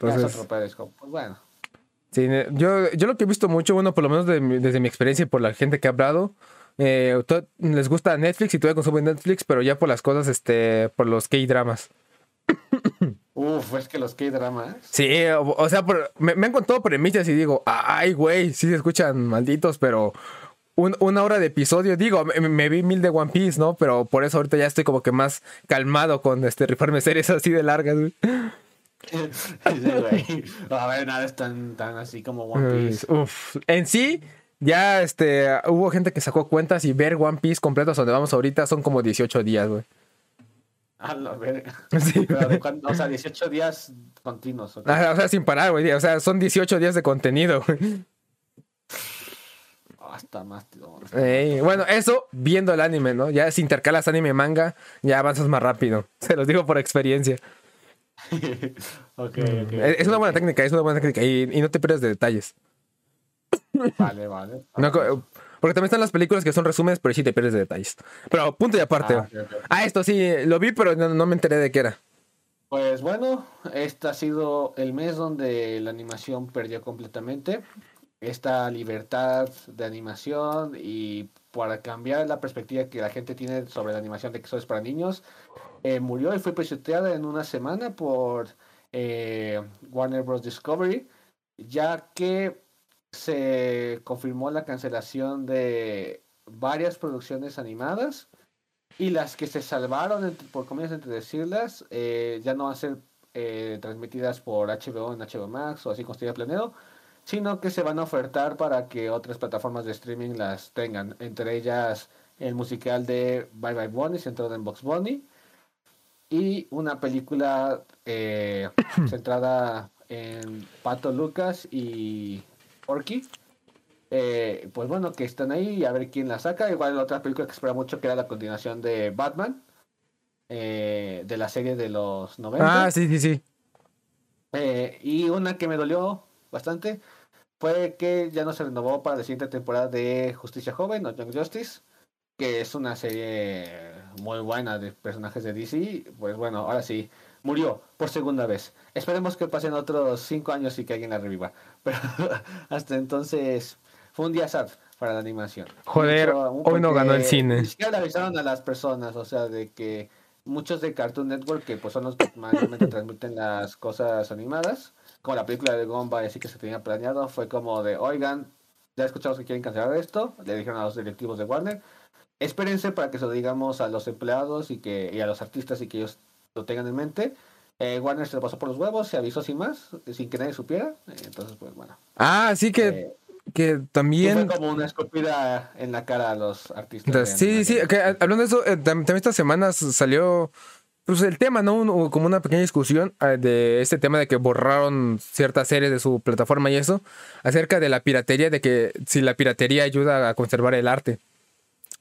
B: Ya es
A: Entonces,
B: otro como, pues bueno.
A: Sí, yo, yo lo que he visto mucho, bueno, por lo menos de mi- desde mi experiencia y por la gente que ha hablado, eh, les gusta Netflix y todavía consumen Netflix, pero ya por las cosas, este, por los K-dramas.
B: Uf, es que los K-dramas.
A: Sí, o, o sea, por- me, me han contado premisas y digo, ay, güey, sí se escuchan malditos, pero un- una hora de episodio. Digo, me, me vi mil de One Piece, ¿no? Pero por eso ahorita ya estoy como que más calmado con este rifarme series así de largas, güey.
B: Sí. A ver, nada es tan, tan así como One Piece.
A: Uf. En sí, ya este, hubo gente que sacó cuentas y ver One Piece completo hasta donde vamos ahorita son como 18 días, güey.
B: A la verga.
A: Sí.
B: Pero de cuándo- o sea, 18 días continuos. ¿ok?
A: Ah, O sea, sin parar, güey. O sea, son 18 días de contenido, güey.
B: Hasta más. tío.
A: Ey, bueno, eso viendo el anime, ¿no? Ya si intercalas anime manga, ya avanzas más rápido. Se los digo por experiencia.
B: ok, ok.
A: Es es una buena técnica, es una buena técnica. Y, y no te pierdes de detalles.
B: Vale, vale.
A: No porque también están las películas que son resúmenes, pero sí te pierdes de detalles. Pero punto y aparte.
B: Ah,
A: Ah,
B: ok, ok.
A: esto sí, lo vi, pero no, no me enteré de qué era.
B: Pues bueno, este ha sido el mes donde la animación perdió completamente esta libertad de animación y para cambiar la perspectiva que la gente tiene sobre la animación de que solo es para niños, eh, murió y fue pisoteada en una semana por eh, Warner Bros. Discovery, ya que se confirmó la cancelación de varias producciones animadas y las que se salvaron, entre- por comillas entre decirlas, eh, ya no van a ser transmitidas por HBO en HBO Max o así como estuviera planeado, sino que se van a ofertar para que otras plataformas de streaming las tengan, entre ellas el musical de Bye Bye Bunny, centrado en Box Bunny, y una película eh, centrada en Pato Lucas y Porky. Eh, pues bueno, que están ahí y a ver quién la saca. Igual la otra película que espera mucho que era la continuación de Batman, eh, de la serie de los 90.
A: Ah, sí, sí, sí.
B: Eh, y una que me dolió bastante fue que ya no se renovó para la siguiente temporada de Justicia Joven o Young Justice, que es una serie muy buena de personajes de DC. Pues bueno, ahora sí, murió por segunda vez. Esperemos que pasen otros cinco años y que alguien la reviva. Pero hasta entonces fue un día sad para la animación.
A: Joder, hoy no ganó el cine.
B: Ni siquiera le avisaron a las personas, o sea, de que muchos de Cartoon Network, que pues son los que mayormente transmiten las cosas animadas, como la película de Gumball, así que se tenía planeado, fue como de, oigan, ya escuchamos que quieren cancelar esto, le dijeron a los directivos de Warner, espérense para que se lo digamos a los empleados y que y a los artistas y que ellos lo tengan en mente. Eh, Warner se lo pasó por los huevos, se avisó sin más, sin que nadie supiera, entonces pues bueno.
A: Ah, sí que,
B: eh,
A: que también.
B: fue como una escupida en la cara a los artistas. de
A: Sí, sí, sí.
B: animación.
A: que, hablando de eso, eh, tam- también estas semanas salió pues el tema, ¿no? Un- como una pequeña discusión ah, de este tema de que borraron ciertas series de su plataforma y eso, acerca de la piratería, de que si la piratería ayuda a conservar el arte.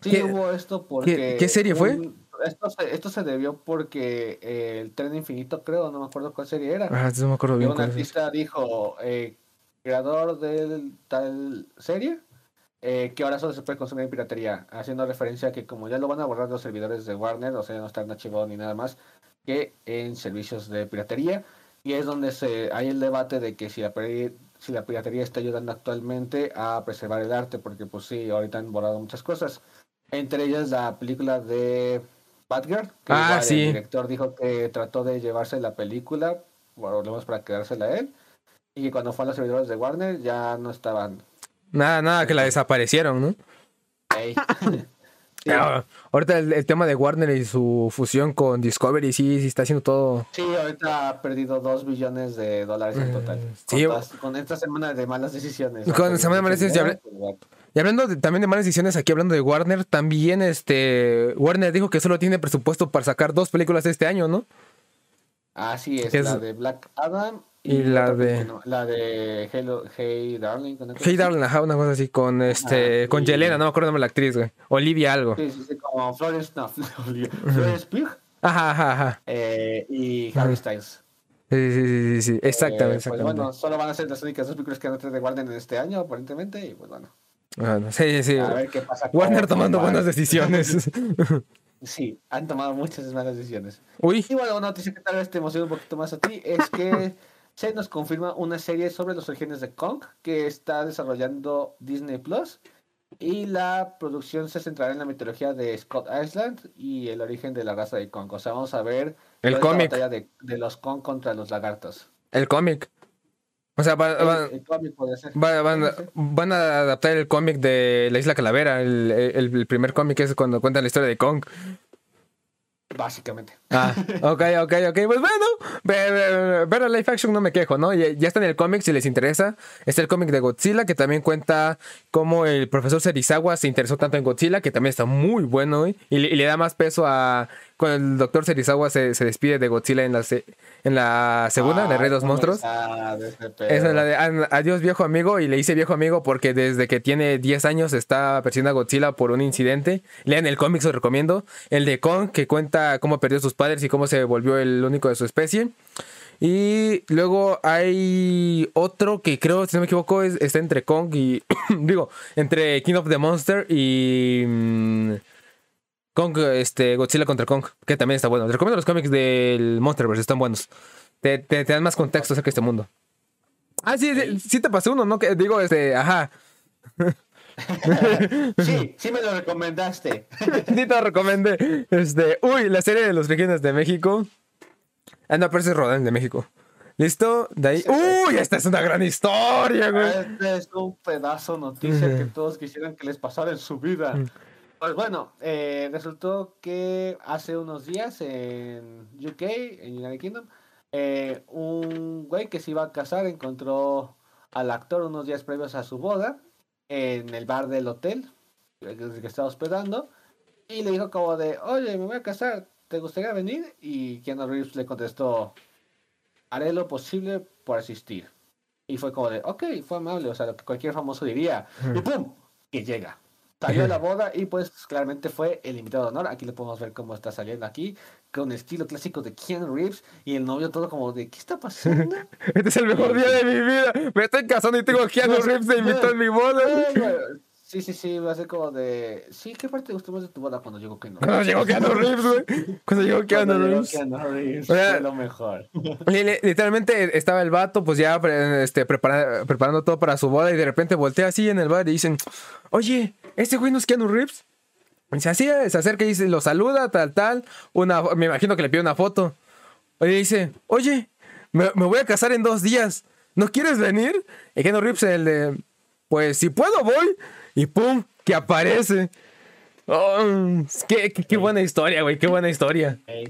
B: Sí,
A: ¿Qué-
B: hubo esto porque...
A: qué serie fue?
B: un- esto, se, esto se debió porque eh, el tren infinito, creo, no me acuerdo cuál serie era.
A: Ah, no me acuerdo
B: que
A: bien
B: un
A: cuál es.
B: artista dijo, eh, creador de tal serie, eh, que ahora solo se puede consumir en piratería, haciendo referencia a que como ya lo van a borrar los servidores de Warner, o sea, no está en HBO ni nada más, que en servicios de piratería, y es donde se hay el debate de que si la, si la piratería está ayudando actualmente a preservar el arte, porque pues sí, ahorita han borrado muchas cosas, entre ellas la película de Batgirl, que
A: Ah,
B: igual
A: sí.
B: el director dijo que trató de llevarse la película, menos para quedársela a él, y que cuando fue a los servidores de Warner ya no estaban
A: Nada, nada, que la desaparecieron, ¿no?
B: Sí.
A: Ah, ahorita el, el tema de Warner y su fusión con Discovery, sí, sí está haciendo todo.
B: Sí, ahorita ha perdido 2 billones de dólares en total.
A: Eh, sí.
B: Con, todas- con esta semana de malas decisiones.
A: Con
B: perdido
A: semana de malas decisiones,
B: bueno.
A: Y hablando de- también de malas decisiones, aquí hablando de Warner, también este Warner dijo que solo tiene presupuesto para sacar dos películas este año, ¿no?
B: Así es,
A: es-
B: la de Black Adam
A: y la de-
B: no- la de Hello, Hey Darling. ¿no?
A: Hey Darling, ajá, una cosa así, con este,
B: Ah,
A: con
B: y-
A: Yelena, no me acuerdo la actriz, güey. Olivia algo.
B: Sí, sí, sí, como Florence, no, Florence Pugh
A: Ajá, ajá, ajá.
B: eh, y Harry Styles.
A: Sí, sí, sí, sí, sí. Exactamente,
B: Eh, pues
A: exactamente.
B: bueno, solo van a ser las únicas dos películas que van a tener de Warner en este año, aparentemente, y pues bueno,
A: Bueno, sí, sí, sí.
B: a ver qué pasa.
A: Warner tomando buenas decisiones.
B: Sí, han tomado muchas malas decisiones.
A: Uy,
B: Y bueno, una noticia que tal vez te emociona un poquito más a ti es que se nos confirma una serie sobre los orígenes de Kong que está desarrollando Disney Plus. Y la producción se centrará en la mitología de Scott Island y el origen de la raza de Kong. O sea, vamos a ver
A: El cómic.
B: batalla de, de los Kong contra los lagartos.
A: el cómic. O sea, van, van-
B: El, el cómic puede ser.
A: va- van- a adaptar el cómic de La Isla Calavera, el, el- el primer cómic es cuando cuentan la historia de Kong.
B: Básicamente.
A: Ah, ok, ok, ok. Pues bueno, ver, ver, a live action no me quejo, ¿no? Ya, ya está en el cómic si les interesa. Está el cómic de Godzilla, que también cuenta cómo el profesor Serizawa se interesó tanto en Godzilla, que también está muy bueno, güey. Y, le- y le da más peso a cuando el doctor Serizawa se, se despide de Godzilla en la, se- en la segunda, de Rey de
B: Ah, ¿cómo
A: Monstruos. Esa es la de "An- adiós viejo amigo y le hice viejo amigo porque desde que tiene 10 años está persiguiendo a Godzilla por un incidente. Lean el cómic, se lo recomiendo. El de Kong que cuenta cómo perdió sus padres y cómo se volvió el único de su especie. Y luego hay otro que creo, si no me equivoco, es, está entre Kong y... digo, entre King of the Monster y... mm, Kong, este, Godzilla contra Kong, que también está bueno. Les recomiendo los cómics del Monsterverse, están buenos. Te, te- te dan más contexto acerca de este mundo. Ah, sí, sí, sí te pasé uno, ¿no? Que digo, este, ajá.
B: Sí, sí me lo recomendaste.
A: Sí te lo recomendé. Este, uy, la serie de los vikingos de México. Ah, no, pero ese es Rodan de México. ¿Listo? De ahí. Uy, esta es una gran historia, güey.
B: Este es un pedazo noticia que todos quisieran que les pasara en su vida. Pues bueno, eh, resultó que hace unos días en UK, en United Kingdom, eh, un güey que se iba a casar encontró al actor unos días previos a su boda en el bar del hotel que que estaba hospedando y le dijo como de, oye, me voy a casar, ¿te gustaría venir? Y Keanu Reeves le contestó, haré lo posible por asistir. Y fue como de, ok, fue amable, o sea, lo que cualquier famoso diría. Y ¡pum! Que llega. Salió a la boda y pues claramente fue el invitado de honor. Aquí le podemos ver cómo está saliendo aquí, con estilo clásico de Keanu Reeves y el novio todo como de, ¿qué está pasando?
A: Este es el mejor día de mi vida. Me estoy casando y tengo a Keanu Reeves de invitó en mi boda.
B: Sí, sí, sí, va a ser como de, sí, ¿qué parte te gustó más de tu boda cuando llegó Keanu
A: Cuando llegó Keanu Reeves, güey. Cuando llegó Keanu Reeves.
B: Keanu Reeves,
A: O sea,
B: fue lo mejor.
A: Literalmente estaba el vato, pues ya este, prepara- preparando todo para su boda y de repente voltea así en el bar y dicen, oye, ¿este güey no es Keanu Reeves? Y se así, se acerca y dice, lo saluda, tal, tal. Una, me imagino que le pide una foto. Oye, dice, oye, me, me voy a casar en dos días. ¿No quieres venir? Y Keanu Reeves, el de, pues si puedo voy. Y pum, que aparece. Oh, qué, qué- qué buena historia, güey, qué buena historia.
B: Ey,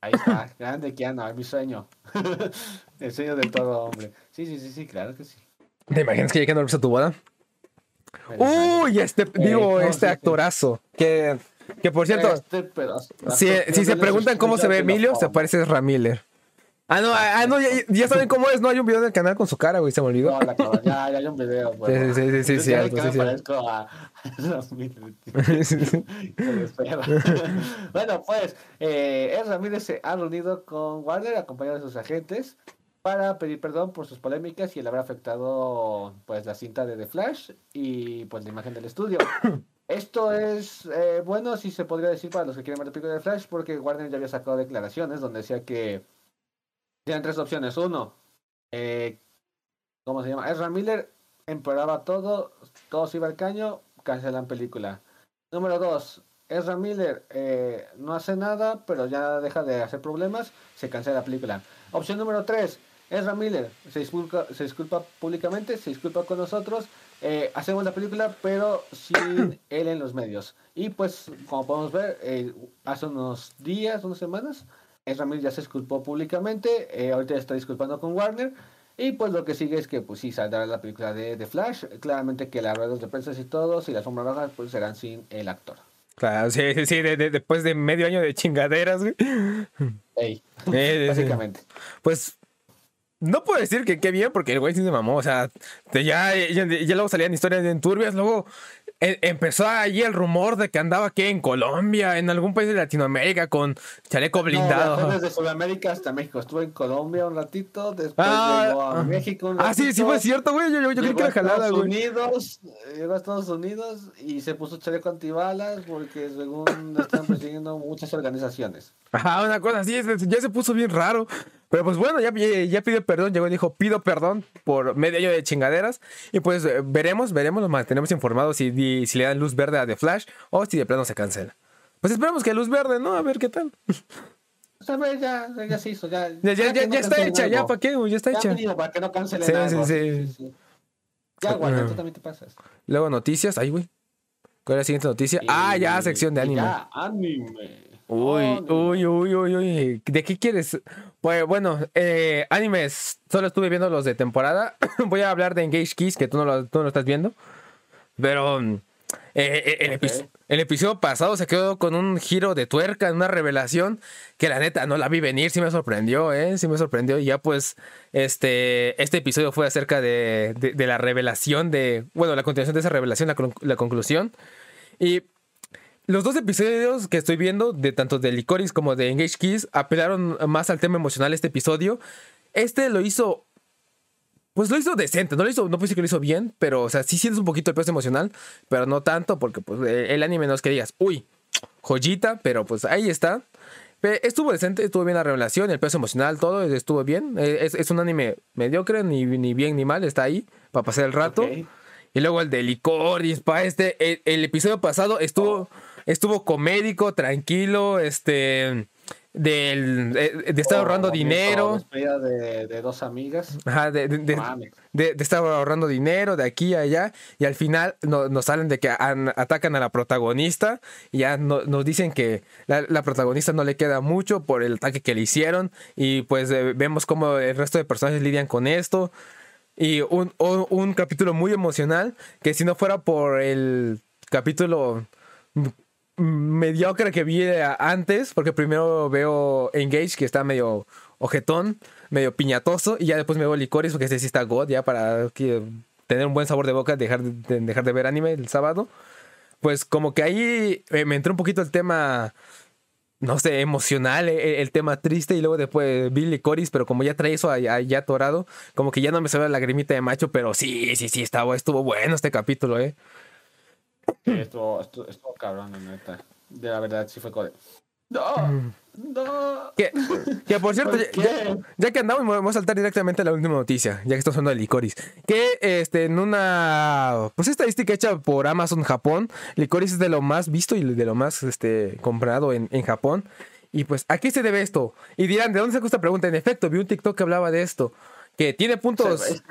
B: ahí está, grande Keanu, mi sueño. el sueño de todo hombre. Sí, sí, sí, sí, claro que sí.
A: ¿Te imaginas que llegue Keanu Reeves a tu boda? Uy, este, digo,
B: ¿cómo
A: este actorazo. Que, que por cierto,
B: Este pedazo-
A: si, si se preguntan cómo se ve Emilio, se parece a Ramiller. Ah, no, ah, no, ya, ya saben cómo es, no hay un video en el canal con su cara, güey, se me olvidó.
B: No, la ya, ya hay un video.
A: Sí, sí, sí, sí, sí, cierto, sí,
B: me
A: cierto.
B: parezco a- Ramírez.
A: Sí, sí.
B: Desespero. bueno, pues, eh, Ramírez se ha reunido con Warner, acompañado de sus agentes, para pedir perdón por sus polémicas y el haber afectado pues la cinta de The Flash y pues la imagen del estudio. Esto es eh, bueno, si se podría decir para los que quieren ver la película de Flash, porque Warner ya había sacado declaraciones donde decía que tenían tres opciones. Uno, eh, ¿cómo se llama? Ezra Miller empeoraba todo, todo se iba al caño, cancelan película. Número dos, Ezra Miller eh, no hace nada, pero ya deja de hacer problemas, se cancela la película. Opción número tres, Ezra Miller se disculpa, se disculpa públicamente, se disculpa con nosotros, eh, hacemos la película, pero sin él en los medios. Y pues, como podemos ver, eh, hace unos días, unas semanas, Ezra Miller ya se disculpó públicamente, eh, ahorita está disculpando con Warner. Y pues lo que sigue es que pues sí saldrá la película de, de Flash. Claramente que las ruedas de prensa y todos y las sombras rojas pues serán sin el actor.
A: Claro, sí, sí, sí, de- de- después de medio año de chingaderas, güey.
B: Ey,
A: Eh,
B: básicamente.
A: Pues no puedo decir que qué bien, porque el güey sí se mamó. O sea, ya, ya, ya luego salían historias en turbias. Luego eh, empezó allí el rumor de que andaba aquí en Colombia, en algún país de Latinoamérica, con chaleco blindado.
B: No, desde Sudamérica hasta México. Estuve en Colombia un ratito, después
A: Ah,
B: llegó a
A: ah.
B: México un
A: ah, sí, sí
B: ratito,
A: fue cierto, güey. Yo, yo, yo
B: llegó
A: que
B: a
A: era jalada,
B: Estados
A: güey.
B: Unidos, llegó a Estados Unidos y se puso chaleco antibalas porque según están persiguiendo muchas organizaciones.
A: Ajá, una cosa así, ya se puso bien raro. Pero pues bueno, ya, ya, pidió perdón, llegó y dijo, pido perdón por medio año de chingaderas. Y pues eh, veremos, veremos, nos mantenemos informados si, di- si le dan luz verde a The Flash o si de plano se cancela. Pues esperemos que luz verde, ¿no? A ver qué tal.
B: Esta vez ya, ya se hizo, ya.
A: Ya, ya, ya,
B: no
A: ya está hecha, ya. ¿para qué? Ya está
B: Ya
A: hecha.
B: para que no cancelen
A: Sí,
B: algo.
A: sí, sí.
B: Ya, güey, tú también te pasas.
A: Luego noticias, ay, güey. ¿Cuál es la siguiente noticia? ah, ya, sección de anime.
B: Ya, anime.
A: Uy,
B: Anime.
A: uy, uy, uy, uy. ¿De qué quieres? Pues bueno, eh, animes, solo estuve viendo los de temporada. Voy a hablar de Engage Keys, que tú no lo, tú no lo estás viendo. Pero mm, eh, eh, el, epi-
B: Ok.
A: el episodio pasado se quedó con un giro de tuerca, una revelación que la neta no la vi venir, sí me sorprendió, ¿eh? Sí me sorprendió. Y ya pues, este, este episodio fue acerca de, de- de la revelación de, bueno, la continuación de esa revelación, la, la conclusión. Y los dos episodios que estoy viendo, de tanto de Licorice como de Engage Keys, apelaron más al tema emocional este episodio. Este lo hizo. Pues lo hizo decente, no lo hizo, no que lo hizo bien, pero, o sea, sí sientes un poquito el peso emocional, pero no tanto, porque pues eh, el anime no es que digas, uy, joyita, pero pues ahí está. Estuvo decente, estuvo bien la revelación, el peso emocional, todo estuvo bien. Eh, Es, es un anime mediocre, ni, ni bien ni mal, está ahí para pasar el rato. Y luego el de Licorice, pa, este, el, el episodio pasado estuvo, estuvo comédico, tranquilo, este, del, eh, de estar ahorrando
B: Oh,
A: dinero,
B: despedida de, de dos amigas.
A: ajá, de, de- de- estar ahorrando dinero de aquí a allá, y al final no- nos salen de que an- atacan a la protagonista, y ya no- nos dicen que la, la protagonista no le queda mucho por el ataque que le hicieron, y pues eh, vemos cómo el resto de personajes lidian con esto. Y un, un- un capítulo muy emocional que si no fuera por el capítulo mediocre que vi a- antes, porque primero veo Engage que está medio ojetón, medio piñatoso, y ya después me veo Licorice porque ese sí está God, ya para que- tener un buen sabor de boca, dejar de, dejar de ver anime el sábado. Pues como que ahí eh, me entró un poquito el tema no sé, emocional, eh, el, tema triste y luego después Billy Coris, pero como ya trae eso allá atorado, como que ya no me sale la lagrimita de macho, pero sí, sí, sí, estaba, estuvo bueno este capítulo, ¿eh?
B: Sí, estuvo, estuvo, estuvo cabrón, neta. De la verdad, sí fue como de, No, no.
A: Que, que por cierto,
B: ¿Por
A: ya, que andamos, voy a saltar directamente a la última noticia, ya que estamos hablando de Licorice. Que este, en una pues estadística hecha por Amazon Japón, Licorice es de lo más visto y de lo más este, comprado en, en Japón. Y pues, ¿a qué se debe esto? Y dirán, ¿de dónde sacó esta pregunta? En efecto, vi un TikTok que hablaba de esto. Que tiene puntos.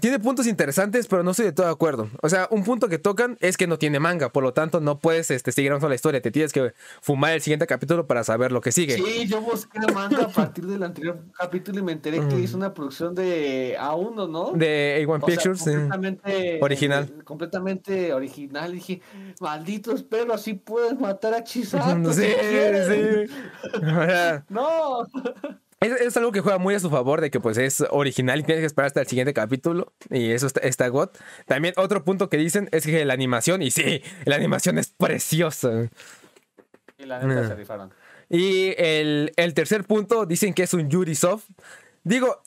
A: Tiene puntos interesantes, pero no estoy de todo de acuerdo. O sea, un punto que tocan es que no tiene manga, por lo tanto no puedes este, seguir avanzando la historia. Te tienes que fumar el siguiente capítulo para saber lo que sigue.
B: Sí, yo busqué el manga a partir del anterior capítulo y me enteré que hizo una producción de A1, ¿no?
A: De A1
B: O sea,
A: Pictures. sí.
B: completamente
A: Original.
B: eh, completamente original. Y dije, malditos perros, sí puedes matar a Chisato.
A: Sí,
B: si quieres".
A: sí. O sea,
B: No.
A: Es, es algo que juega muy a su favor de que pues es original y tienes que esperar hasta el siguiente capítulo y eso está, está God. También otro punto que dicen es que la animación, y sí, la animación es preciosa.
B: Y la neta
A: Mm.
B: se rifaron.
A: Y el, el tercer punto dicen que es un Yuri Soft. Digo,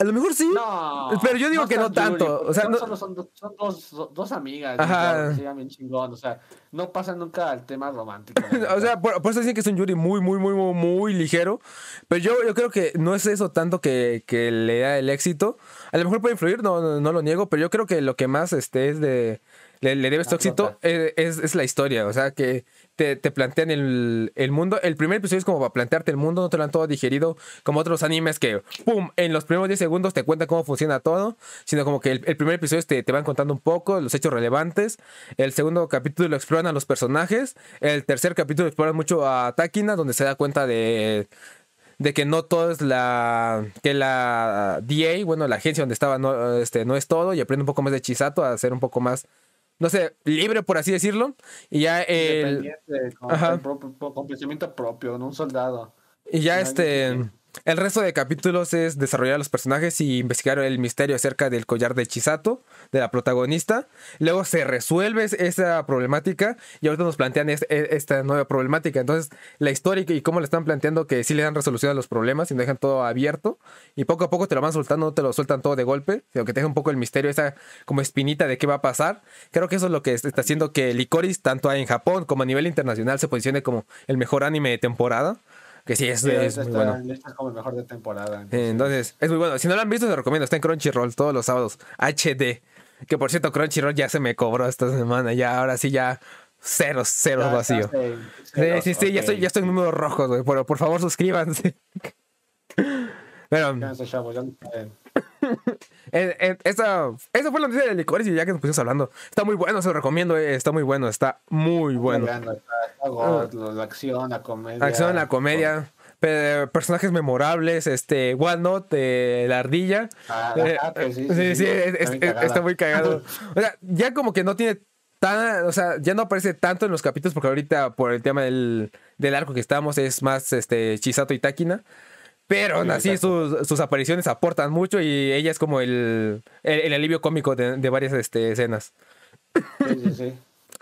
A: a lo mejor sí,
B: No.
A: pero yo digo que no tanto.
B: Yuri,
A: o sea,
B: no
A: no-
B: solo son, dos- son dos, dos- amigas.
A: Ajá.
B: Se llaman chingón. O sea, no pasa nunca al tema romántico.
A: O sea, por, por eso dicen que es un Yuri muy, muy, muy, muy, muy ligero. Pero yo, yo creo que no es eso tanto que, que le da el éxito. A lo mejor puede influir, no, no, no lo niego, pero yo creo que lo que más este, es de. Le, le debe este éxito es, es- es la historia. O sea, que te, te plantean el, mundo. El primer episodio es como para plantearte el mundo, no te lo han todo digerido como otros animes que, ¡pum! En los primeros 10 segundos te cuentan cómo funciona todo. Sino como que el, el primer episodio te, te van contando un poco los hechos relevantes. El segundo capítulo lo exploran a los personajes. El tercer capítulo exploran mucho a Takina, donde se da cuenta de de que no todo es la que la DA, bueno, la agencia donde estaba no, este, no es todo y aprende un poco más de Chisato a ser un poco más no sé, libre por así decirlo y ya el
B: Independiente, con, con propio- con pensamiento propio, no un soldado.
A: y ya este. El resto de capítulos es desarrollar a los personajes y investigar el misterio acerca del collar de Chisato, de la protagonista. Luego se resuelve esa problemática y ahorita nos plantean e- esta nueva problemática. Entonces, la historia y cómo le están planteando que sí le dan resolución a los problemas y no dejan todo abierto. Y poco a poco te lo van soltando, no te lo sueltan todo de golpe, sino que te deja un poco el misterio, esa como espinita de qué va a pasar. Creo que eso es lo que está haciendo que Licorice, tanto en Japón como a nivel internacional, se posicione como el mejor anime de temporada. Que sí, es,
B: Sí,
A: es muy
B: está,
A: bueno.
B: es como el mejor de temporada.
A: Entonces, es muy bueno. Si no lo han visto, se lo recomiendo. Está en Crunchyroll todos los sábados. HD. Que por cierto, Crunchyroll ya se me cobró esta semana. Ya, ahora sí, ya. Cero, cero
B: Ya
A: vacío. Sí,
B: ceros,
A: sí, sí, ya estoy, ya estoy en números rojos, güey. Por, por favor, suscríbanse. Pero Eh, eh, esa, esa fue la noticia de licores y ya que nos pusimos hablando. Está muy bueno, se lo recomiendo, eh, está muy bueno, está muy bueno.
B: Veanlo, está- está God, lo- la acción, la comedia.
A: Acción, la comedia, pe- personajes memorables, este, eh, la ardilla.
B: Ah, sí,
A: sí,
B: sí,
A: sí,
B: sí,
A: es-
B: está
A: muy cagado. O sea, ya como que no tiene tan, o sea, ya no aparece tanto en los capítulos porque ahorita por el tema del, del arco que estamos es más este Chisato y Táquina. Pero aún así sus, sus apariciones aportan mucho y ella es como el, el, el alivio cómico de, de varias este, escenas.
B: Sí, sí, sí.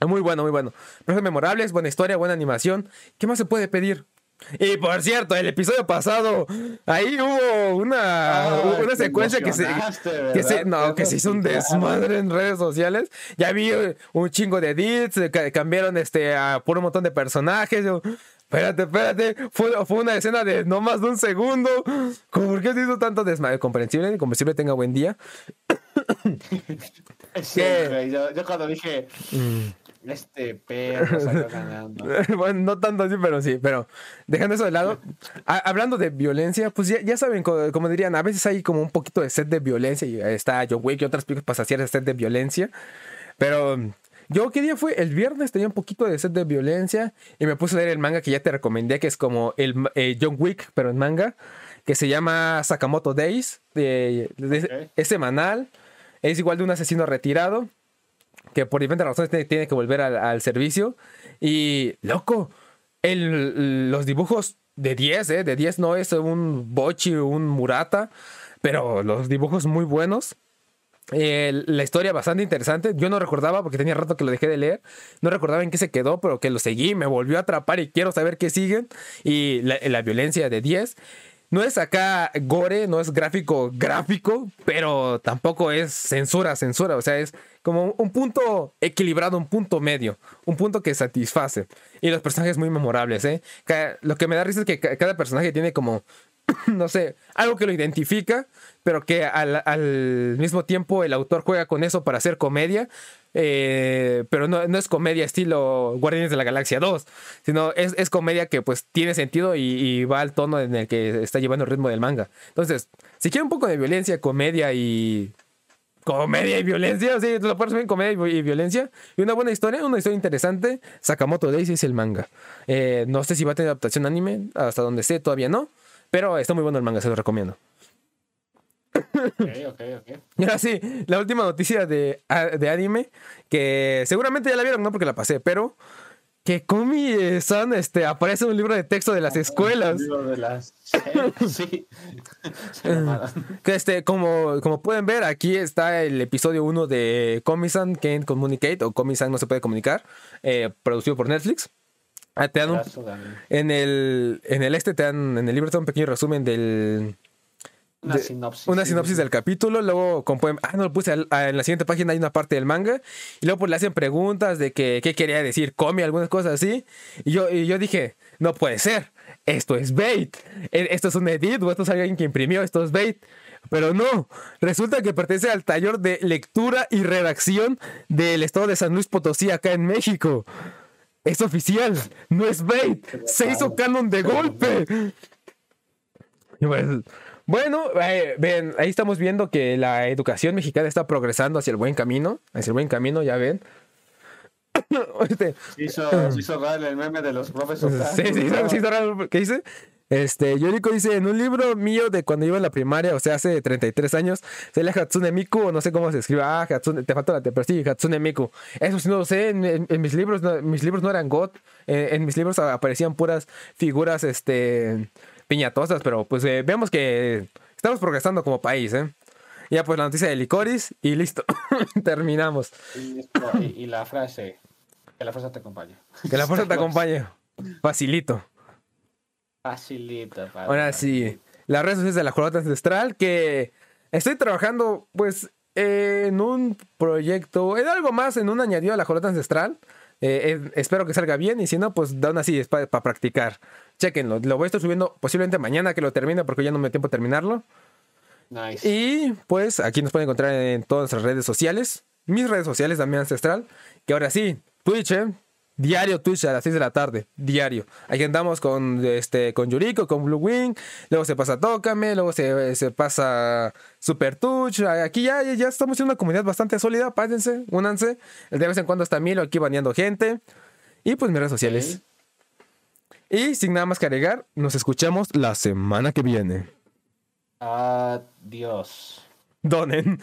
A: Muy bueno, muy bueno. Personajes memorables, buena historia, buena animación. ¿Qué más se puede pedir? Y por cierto, el episodio pasado, ahí hubo una, una secuencia que se, que se, no, que se hizo un desmadre en redes sociales. Ya vi eh, un chingo de edits, ca- cambiaron este a por un montón de personajes. Espérate, espérate, fue, fue una escena de no más de un segundo. ¿Cómo, ¿Por qué se hizo tanto desmadre? Comprensible, comprensible, tenga buen día.
B: Sí, yo, yo cuando dije, este perro salió ganando.
A: bueno, no tanto así, pero sí, pero dejando eso de lado, a- hablando de violencia, pues ya, ya saben, co- como, dirían, a veces hay como un poquito de sed de violencia y está John Wick y otras películas para saciar esa sed de violencia, pero yo, ¿qué día fue? El viernes tenía un poquito de sed de violencia y me puse a leer el manga que ya te recomendé, que es como el eh, John Wick, pero en manga, que se llama Sakamoto Days, de- es semanal, es igual de un asesino retirado que por diferentes razones tiene, tiene que volver al, al servicio. Y, loco, el- los dibujos de 10, ¿eh? De 10 no es un Bochi, un Murata, pero los dibujos muy buenos. Eh, la historia bastante interesante. Yo no recordaba, porque tenía rato que lo dejé de leer, no recordaba en qué se quedó, pero que lo seguí, me volvió a atrapar y quiero saber qué siguen. Y la, violencia de 10. No es acá gore, no es gráfico gráfico, pero tampoco es censura, censura. O sea, es como un punto equilibrado, un punto medio, un punto que satisface. Y los personajes muy memorables, ¿eh? Lo que me da risa es que ca- cada personaje tiene como, no sé, algo que lo identifica, pero que al, al mismo tiempo el autor juega con eso para hacer comedia. eh, pero no, no es comedia estilo Guardianes de la Galaxia 2, sino es, es comedia que pues tiene sentido y, va al tono en el que está llevando el ritmo del manga. Entonces, si quiere un poco de violencia, comedia y comedia y violencia, sí, lo puedes ver comedia y, violencia. Y una buena historia, una historia interesante. Sakamoto Daisy es el manga. Eh, no sé si va a tener adaptación anime, hasta donde sé, todavía no. Pero está muy bueno el manga, se lo recomiendo.
B: Ok, ok, ok.
A: Y ahora sí, la última noticia de, de anime, que seguramente ya la vieron, no porque la pasé, pero que Komi-san este, aparece en un libro de texto de las escuelas.
B: Libro de las... Sí.
A: Este, como, como pueden ver, aquí está el episodio 1 de Komi-san Can't Communicate, o Komi-san no se puede comunicar, eh, producido por Netflix. Ah, te dan un- en el, en el este te dan, en el libro te dan un pequeño resumen del,
B: Una
A: de-
B: sinopsis.
A: una sinopsis
B: sí.
A: del capítulo, luego pueden- ah, no lo puse al- en la siguiente página hay una parte del manga y luego pues le hacen preguntas de que qué quería decir, come algunas cosas así y yo y yo dije, no puede ser, esto es bait, E- esto es un edit o esto es alguien que imprimió, esto es bait. Pero no, resulta que pertenece al taller de lectura y redacción del estado de San Luis Potosí acá en México. Es oficial, no es bait, se hizo canon de golpe. Y pues, bueno, eh, ven, ahí estamos viendo que la educación mexicana está progresando hacia el buen camino, hacia el buen camino, ya ven. Este,
B: Se hizo, hizo real el meme de los profesores.
A: sí, sí, sí, está raro, ¿qué dice? Este, Yoriko dice, en un libro mío de cuando iba en la primaria, o sea, hace 33 años, se lee Hatsune Miku, o no sé cómo se escribe, ah, Hatsune, te falta la T, pero sí, Hatsune Miku. Eso sí no lo sé, en, en- en mis libros, no, mis libros no eran God, en, en mis libros aparecían puras figuras, este, piñatosas, pero pues eh, vemos que estamos progresando como país, ¿eh? Ya pues la noticia de Licoris y listo, terminamos.
B: Y- y la frase, que la fuerza te acompañe.
A: Que la fuerza te acompañe. Facilito.
B: Facilita. para-
A: Ahora sí, las redes sociales de la Jornada Ancestral, que estoy trabajando pues en un proyecto, en algo más, en un añadido a la Jornada Ancestral. Eh, eh, espero que salga bien y si no, pues aún así es para practicar. Chequenlo, lo voy a estar subiendo posiblemente mañana que lo termine porque ya no me dio tiempo de terminarlo.
B: Nice.
A: Y pues aquí nos pueden encontrar en todas nuestras redes sociales. Mis redes sociales también Ancestral. Que ahora sí, Twitch, ¿eh? Diario Twitch a las 6 de la tarde. Diario. Aquí andamos con, este, con Yuriko, con Blue Wing. Luego se pasa Tócame. Luego se, se pasa Super Touch. Aquí ya, ya estamos en una comunidad bastante sólida. Pásense, únanse. De vez en cuando está Milo aquí baneando gente. Y pues mis redes sociales. Y sin nada más que agregar, nos escuchamos la semana que viene.
B: Adiós.
A: Donen.